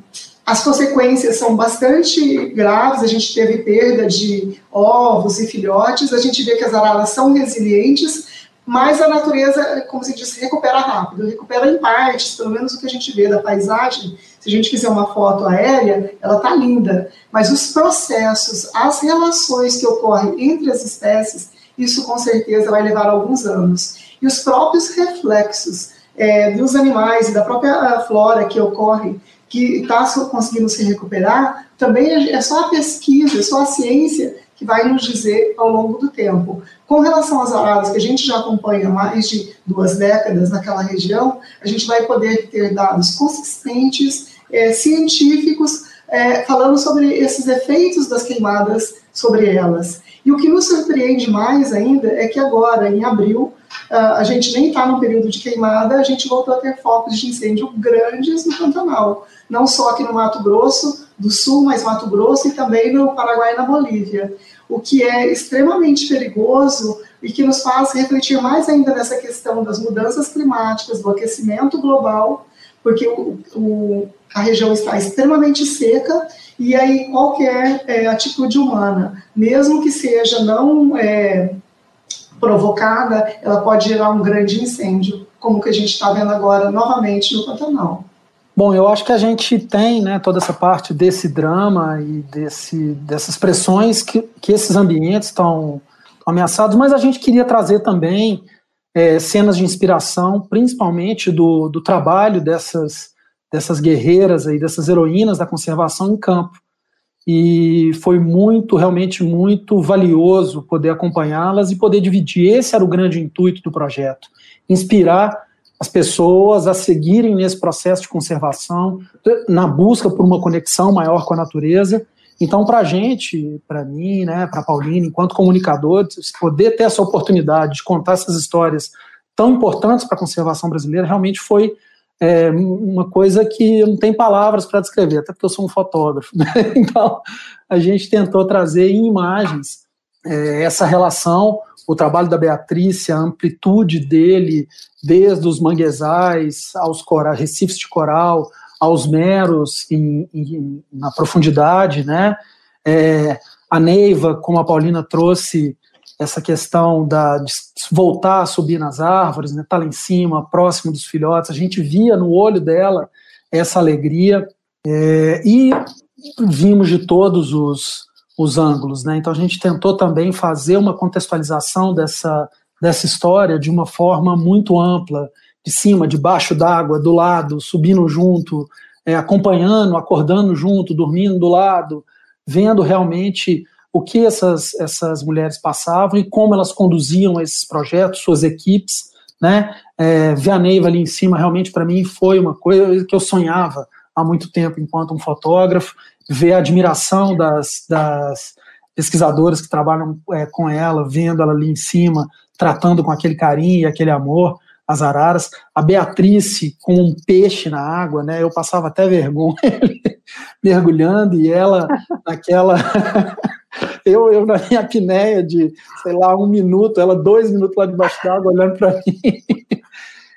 as consequências são bastante graves, a gente teve perda de ovos e filhotes, a gente vê que as araras são resilientes, mas a natureza, como se diz, recupera rápido, recupera em partes, pelo menos o que a gente vê da paisagem, se a gente fizer uma foto aérea, ela está linda, mas os processos, as relações que ocorrem entre as espécies, isso com certeza vai levar alguns anos. E os próprios reflexos é, dos animais e da própria flora que ocorre que está conseguindo se recuperar, também é só a pesquisa, é só a ciência que vai nos dizer ao longo do tempo. Com relação às araras, que a gente já acompanha mais de duas décadas naquela região, a gente vai poder ter dados consistentes, é, científicos, é, falando sobre esses efeitos das queimadas sobre elas. E o que nos surpreende mais ainda é que agora, em abril, a gente nem está no período de queimada, a gente voltou a ter focos de incêndio grandes no Pantanal. Não só aqui no Mato Grosso do Sul, mas Mato Grosso e também no Paraguai e na Bolívia. O que é extremamente perigoso e que nos faz refletir mais ainda nessa questão das mudanças climáticas, do aquecimento global, porque o, o, a região está extremamente seca e aí qualquer é, atitude humana, mesmo que seja não é, provocada, ela pode gerar um grande incêndio, como que a gente está vendo agora novamente no Pantanal. Bom, eu acho que a gente tem né, toda essa parte desse drama e desse, dessas pressões que, que esses ambientes estão ameaçados, mas a gente queria trazer também é, cenas de inspiração, principalmente do, do trabalho dessas, dessas guerreiras aí, dessas heroínas da conservação em campo. E foi muito, realmente muito valioso poder acompanhá-las e poder dividir. Esse era o grande intuito do projeto: inspirar as pessoas a seguirem nesse processo de conservação, na busca por uma conexão maior com a natureza. Então, para a gente, para mim, né, para Paulina, enquanto comunicadores, poder ter essa oportunidade de contar essas histórias tão importantes para a conservação brasileira realmente foi é, uma coisa que não tem palavras para descrever, até porque eu sou um fotógrafo. Né? Então, a gente tentou trazer em imagens é, essa relação, o trabalho da Beatriz, a amplitude dele, desde os manguezais aos recifes de coral, aos meros em, em, na profundidade, né? É, a Neiva, como a Paulina trouxe, essa questão da, de voltar a subir nas árvores, né, tá lá em cima, próximo dos filhotes, a gente via no olho dela essa alegria é, e vimos de todos os, os ângulos, né? Então a gente tentou também fazer uma contextualização dessa, dessa história de uma forma muito ampla, de cima, de baixo d'água, do lado, subindo junto, é, acompanhando, acordando junto, dormindo do lado, vendo realmente o que essas, essas mulheres passavam e como elas conduziam esses projetos, suas equipes, né? É, ver a Neiva ali em cima realmente para mim foi uma coisa que eu sonhava há muito tempo enquanto um fotógrafo, ver a admiração das, das pesquisadoras que trabalham é, com ela, vendo ela ali em cima, tratando com aquele carinho e aquele amor as araras, a Beatrice com um peixe na água, né? Eu passava até vergonha mergulhando e ela naquela eu, eu na minha apneia de, sei lá, um minuto, ela dois minutos lá debaixo d'água olhando para mim.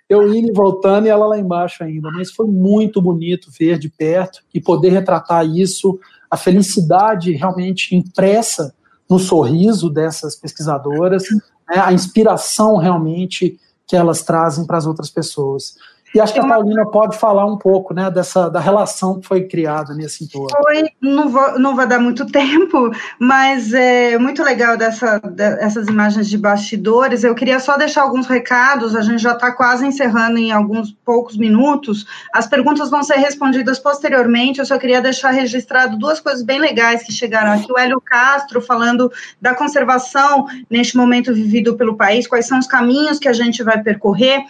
eu indo e voltando e ela lá embaixo ainda. Mas foi muito bonito ver de perto e poder retratar isso, a felicidade realmente impressa no sorriso dessas pesquisadoras, né, a inspiração realmente que elas trazem para as outras pessoas. E acho que a Paulina pode falar um pouco, né, dessa da relação que foi criada nesse entorno. Foi, não, vou, não vai dar muito tempo, mas é muito legal dessa, dessas imagens de bastidores. Eu queria só deixar alguns recados, a gente já está quase encerrando em alguns poucos minutos. As perguntas vão ser respondidas posteriormente. Eu só queria deixar registrado duas coisas bem legais que chegaram aqui. O Hélio Castro falando da conservação neste momento vivido pelo país, quais são os caminhos que a gente vai percorrer.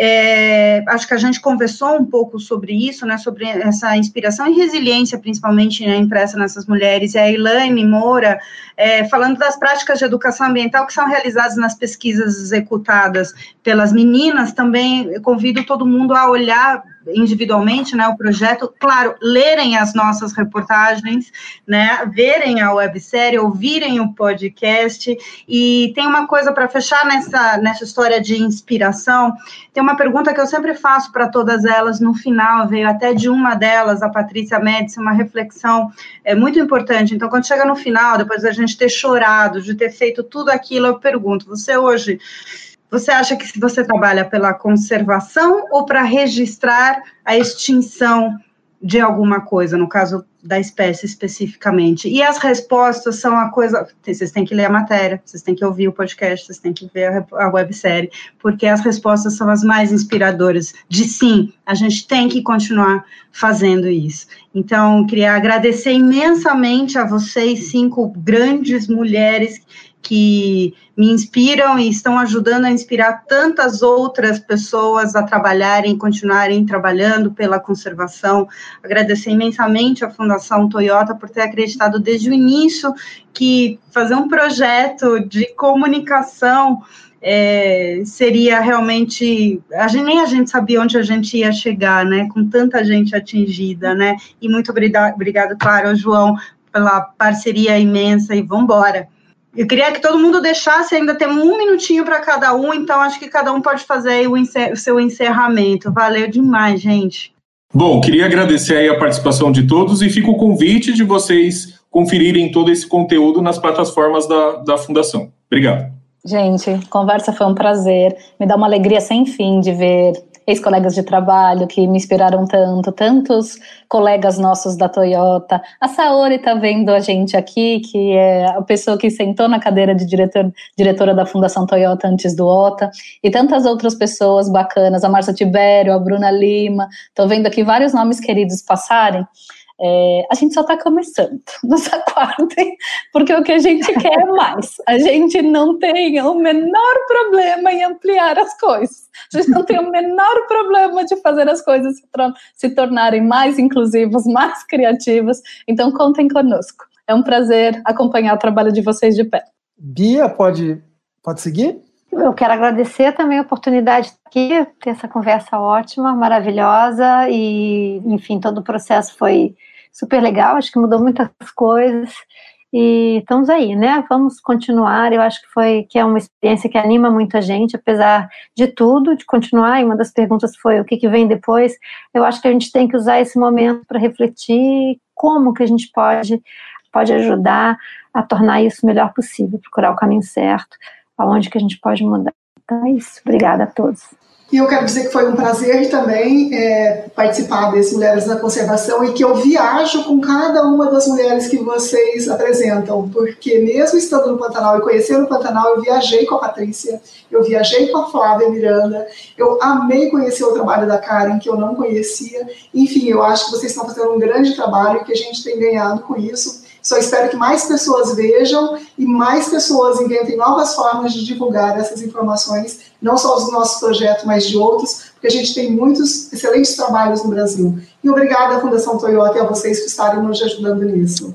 É, acho que a gente conversou um pouco sobre isso, né, sobre essa inspiração e resiliência, principalmente né, impressa nessas mulheres, e a Elaine Moura, é, falando das práticas de educação ambiental que são realizadas nas pesquisas executadas pelas meninas, também convido todo mundo a olhar individualmente, né, o projeto, claro, lerem as nossas reportagens, né, verem a websérie, ouvirem o podcast, e tem uma coisa para fechar nessa, nessa história de inspiração, tem uma pergunta que eu sempre faço para todas elas no final, veio até de uma delas, a Patrícia Médici, uma reflexão é, muito importante, então quando chega no final, depois da gente ter chorado, de ter feito tudo aquilo, eu pergunto, você hoje você acha que se você trabalha pela conservação ou para registrar a extinção de alguma coisa, no caso da espécie especificamente. E as respostas são a coisa. Vocês têm que ler a matéria, vocês têm que ouvir o podcast, vocês têm que ver a websérie, porque as respostas são as mais inspiradoras de sim, a gente tem que continuar fazendo isso. Então, queria agradecer imensamente a vocês, cinco grandes mulheres que me inspiram e estão ajudando a inspirar tantas outras pessoas a trabalharem, continuarem trabalhando pela conservação. Agradecer imensamente à Fundação Toyota por ter acreditado desde o início que fazer um projeto de comunicação é, seria realmente a gente, nem a gente sabia onde a gente ia chegar, né? Com tanta gente atingida, né? E muito obrigado, obrigado claro, ao João, pela parceria imensa e vamos embora. Eu queria que todo mundo deixasse, ainda tem um minutinho para cada um, então acho que cada um pode fazer o, encer o seu encerramento. Valeu demais, gente. Bom, queria agradecer aí a participação de todos e fica o convite de vocês conferirem todo esse conteúdo nas plataformas da, da Fundação. Obrigado. Gente, conversa foi um prazer. Me dá uma alegria sem fim de ver ex-colegas de trabalho que me inspiraram tanto, tantos colegas nossos da Toyota. A Saori está vendo a gente aqui, que é a pessoa que sentou na cadeira de diretor, diretora da Fundação Toyota antes do OTA, e tantas outras pessoas bacanas, a Marcia Tibério, a Bruna Lima. Estou vendo aqui vários nomes queridos passarem. É, a gente só está começando, nos aguardem, porque o que a gente quer é mais. A gente não tem o menor problema em ampliar as coisas. A gente não tem o menor problema de fazer as coisas se, se tornarem mais inclusivas, mais criativas. Então, contem conosco. É um prazer acompanhar o trabalho de vocês de pé. Bia, pode, pode seguir? Eu quero agradecer também a oportunidade aqui, ter essa conversa ótima, maravilhosa, e, enfim, todo o processo foi super legal, acho que mudou muitas coisas e estamos aí, né? Vamos continuar. Eu acho que foi que é uma experiência que anima muito a gente, apesar de tudo, de continuar. E uma das perguntas foi o que, que vem depois. Eu acho que a gente tem que usar esse momento para refletir como que a gente pode pode ajudar a tornar isso o melhor possível, procurar o caminho certo, aonde que a gente pode mudar. Então é isso. Obrigada a todos. E eu quero dizer que foi um prazer também é, participar desse Mulheres na Conservação e que eu viajo com cada uma das mulheres que vocês apresentam, porque mesmo estando no Pantanal e conhecendo o Pantanal, eu viajei com a Patrícia, eu viajei com a Flávia Miranda, eu amei conhecer o trabalho da Karen, que eu não conhecia. Enfim, eu acho que vocês estão fazendo um grande trabalho e que a gente tem ganhado com isso. Só espero que mais pessoas vejam e mais pessoas inventem novas formas de divulgar essas informações, não só dos nossos projetos, mas de outros, porque a gente tem muitos excelentes trabalhos no Brasil. E obrigada à Fundação Toyota e a vocês que estarem nos ajudando nisso.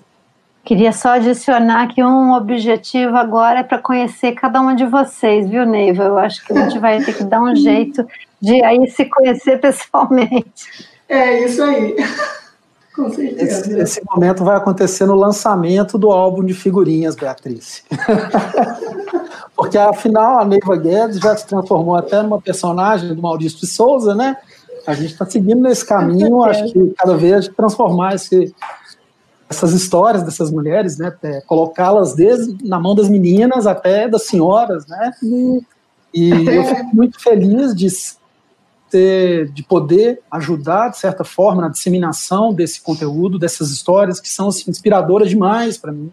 Queria só adicionar que um objetivo agora é para conhecer cada uma de vocês, viu, Neiva? Eu acho que a gente vai ter que dar um jeito de aí se conhecer pessoalmente. É isso aí. Com certeza. Esse, esse, momento vai acontecer no lançamento do álbum de figurinhas, Beatriz. Porque afinal a Neiva Guedes já se transformou até numa personagem do Maurício de Souza, né? A gente está seguindo nesse caminho, acho que cada vez transformar esse, essas histórias dessas mulheres, né? Colocá-las desde na mão das meninas até das senhoras, né? E eu fico muito feliz de ter, de poder ajudar, de certa forma, na disseminação desse conteúdo, dessas histórias que são assim, inspiradoras demais para mim.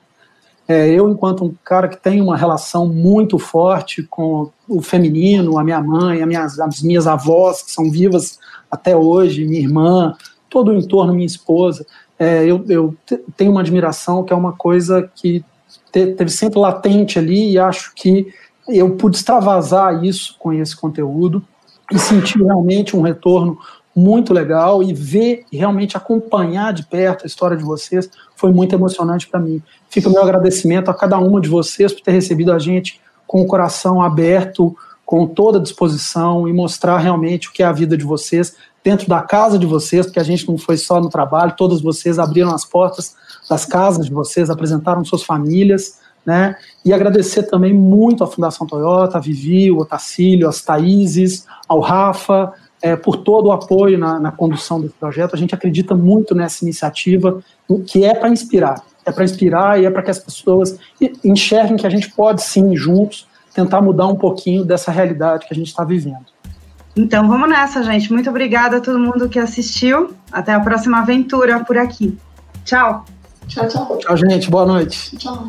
É, eu, enquanto um cara que tem uma relação muito forte com o feminino, a minha mãe, minhas, as minhas avós, que são vivas até hoje, minha irmã, todo o entorno, minha esposa, é, eu, eu tenho uma admiração que é uma coisa que te, teve sempre latente ali e acho que eu pude extravasar isso com esse conteúdo e sentir realmente um retorno muito legal e ver e realmente acompanhar de perto a história de vocês foi muito emocionante para mim. Fica o meu agradecimento a cada uma de vocês por ter recebido a gente com o coração aberto, com toda a disposição e mostrar realmente o que é a vida de vocês dentro da casa de vocês, porque a gente não foi só no trabalho, todas vocês abriram as portas das casas de vocês, apresentaram suas famílias, né? E agradecer também muito à Fundação Toyota, a Vivi, o Otacílio, as Thaíses, ao Rafa, é, por todo o apoio na, na, condução desse projeto. A gente acredita muito nessa iniciativa, que é para inspirar. É para inspirar e é para que as pessoas enxerguem que a gente pode sim, juntos, tentar mudar um pouquinho dessa realidade que a gente está vivendo. Então vamos nessa, gente. Muito obrigada a todo mundo que assistiu. Até a próxima aventura por aqui. Tchau. Tchau, tchau. Tchau, gente. Boa noite. Tchau.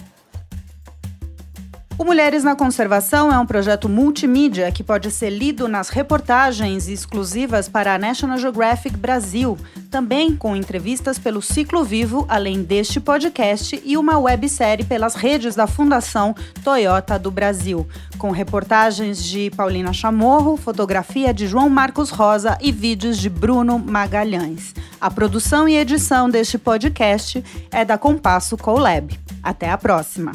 O Mulheres na Conservação é um projeto multimídia que pode ser lido nas reportagens exclusivas para a National Geographic Brasil, também com entrevistas pelo Ciclo Vivo, além deste podcast e uma websérie pelas redes da Fundação Toyota do Brasil, com reportagens de Paulina Chamorro, fotografia de João Marcos Rosa e vídeos de Bruno Magalhães. A produção e edição deste podcast é da Compasso Colab. Até a próxima!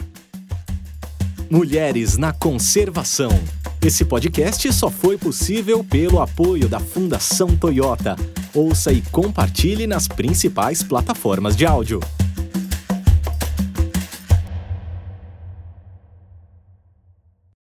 Mulheres na Conservação. Esse podcast só foi possível pelo apoio da Fundação Toyota. Ouça e compartilhe nas principais plataformas de áudio.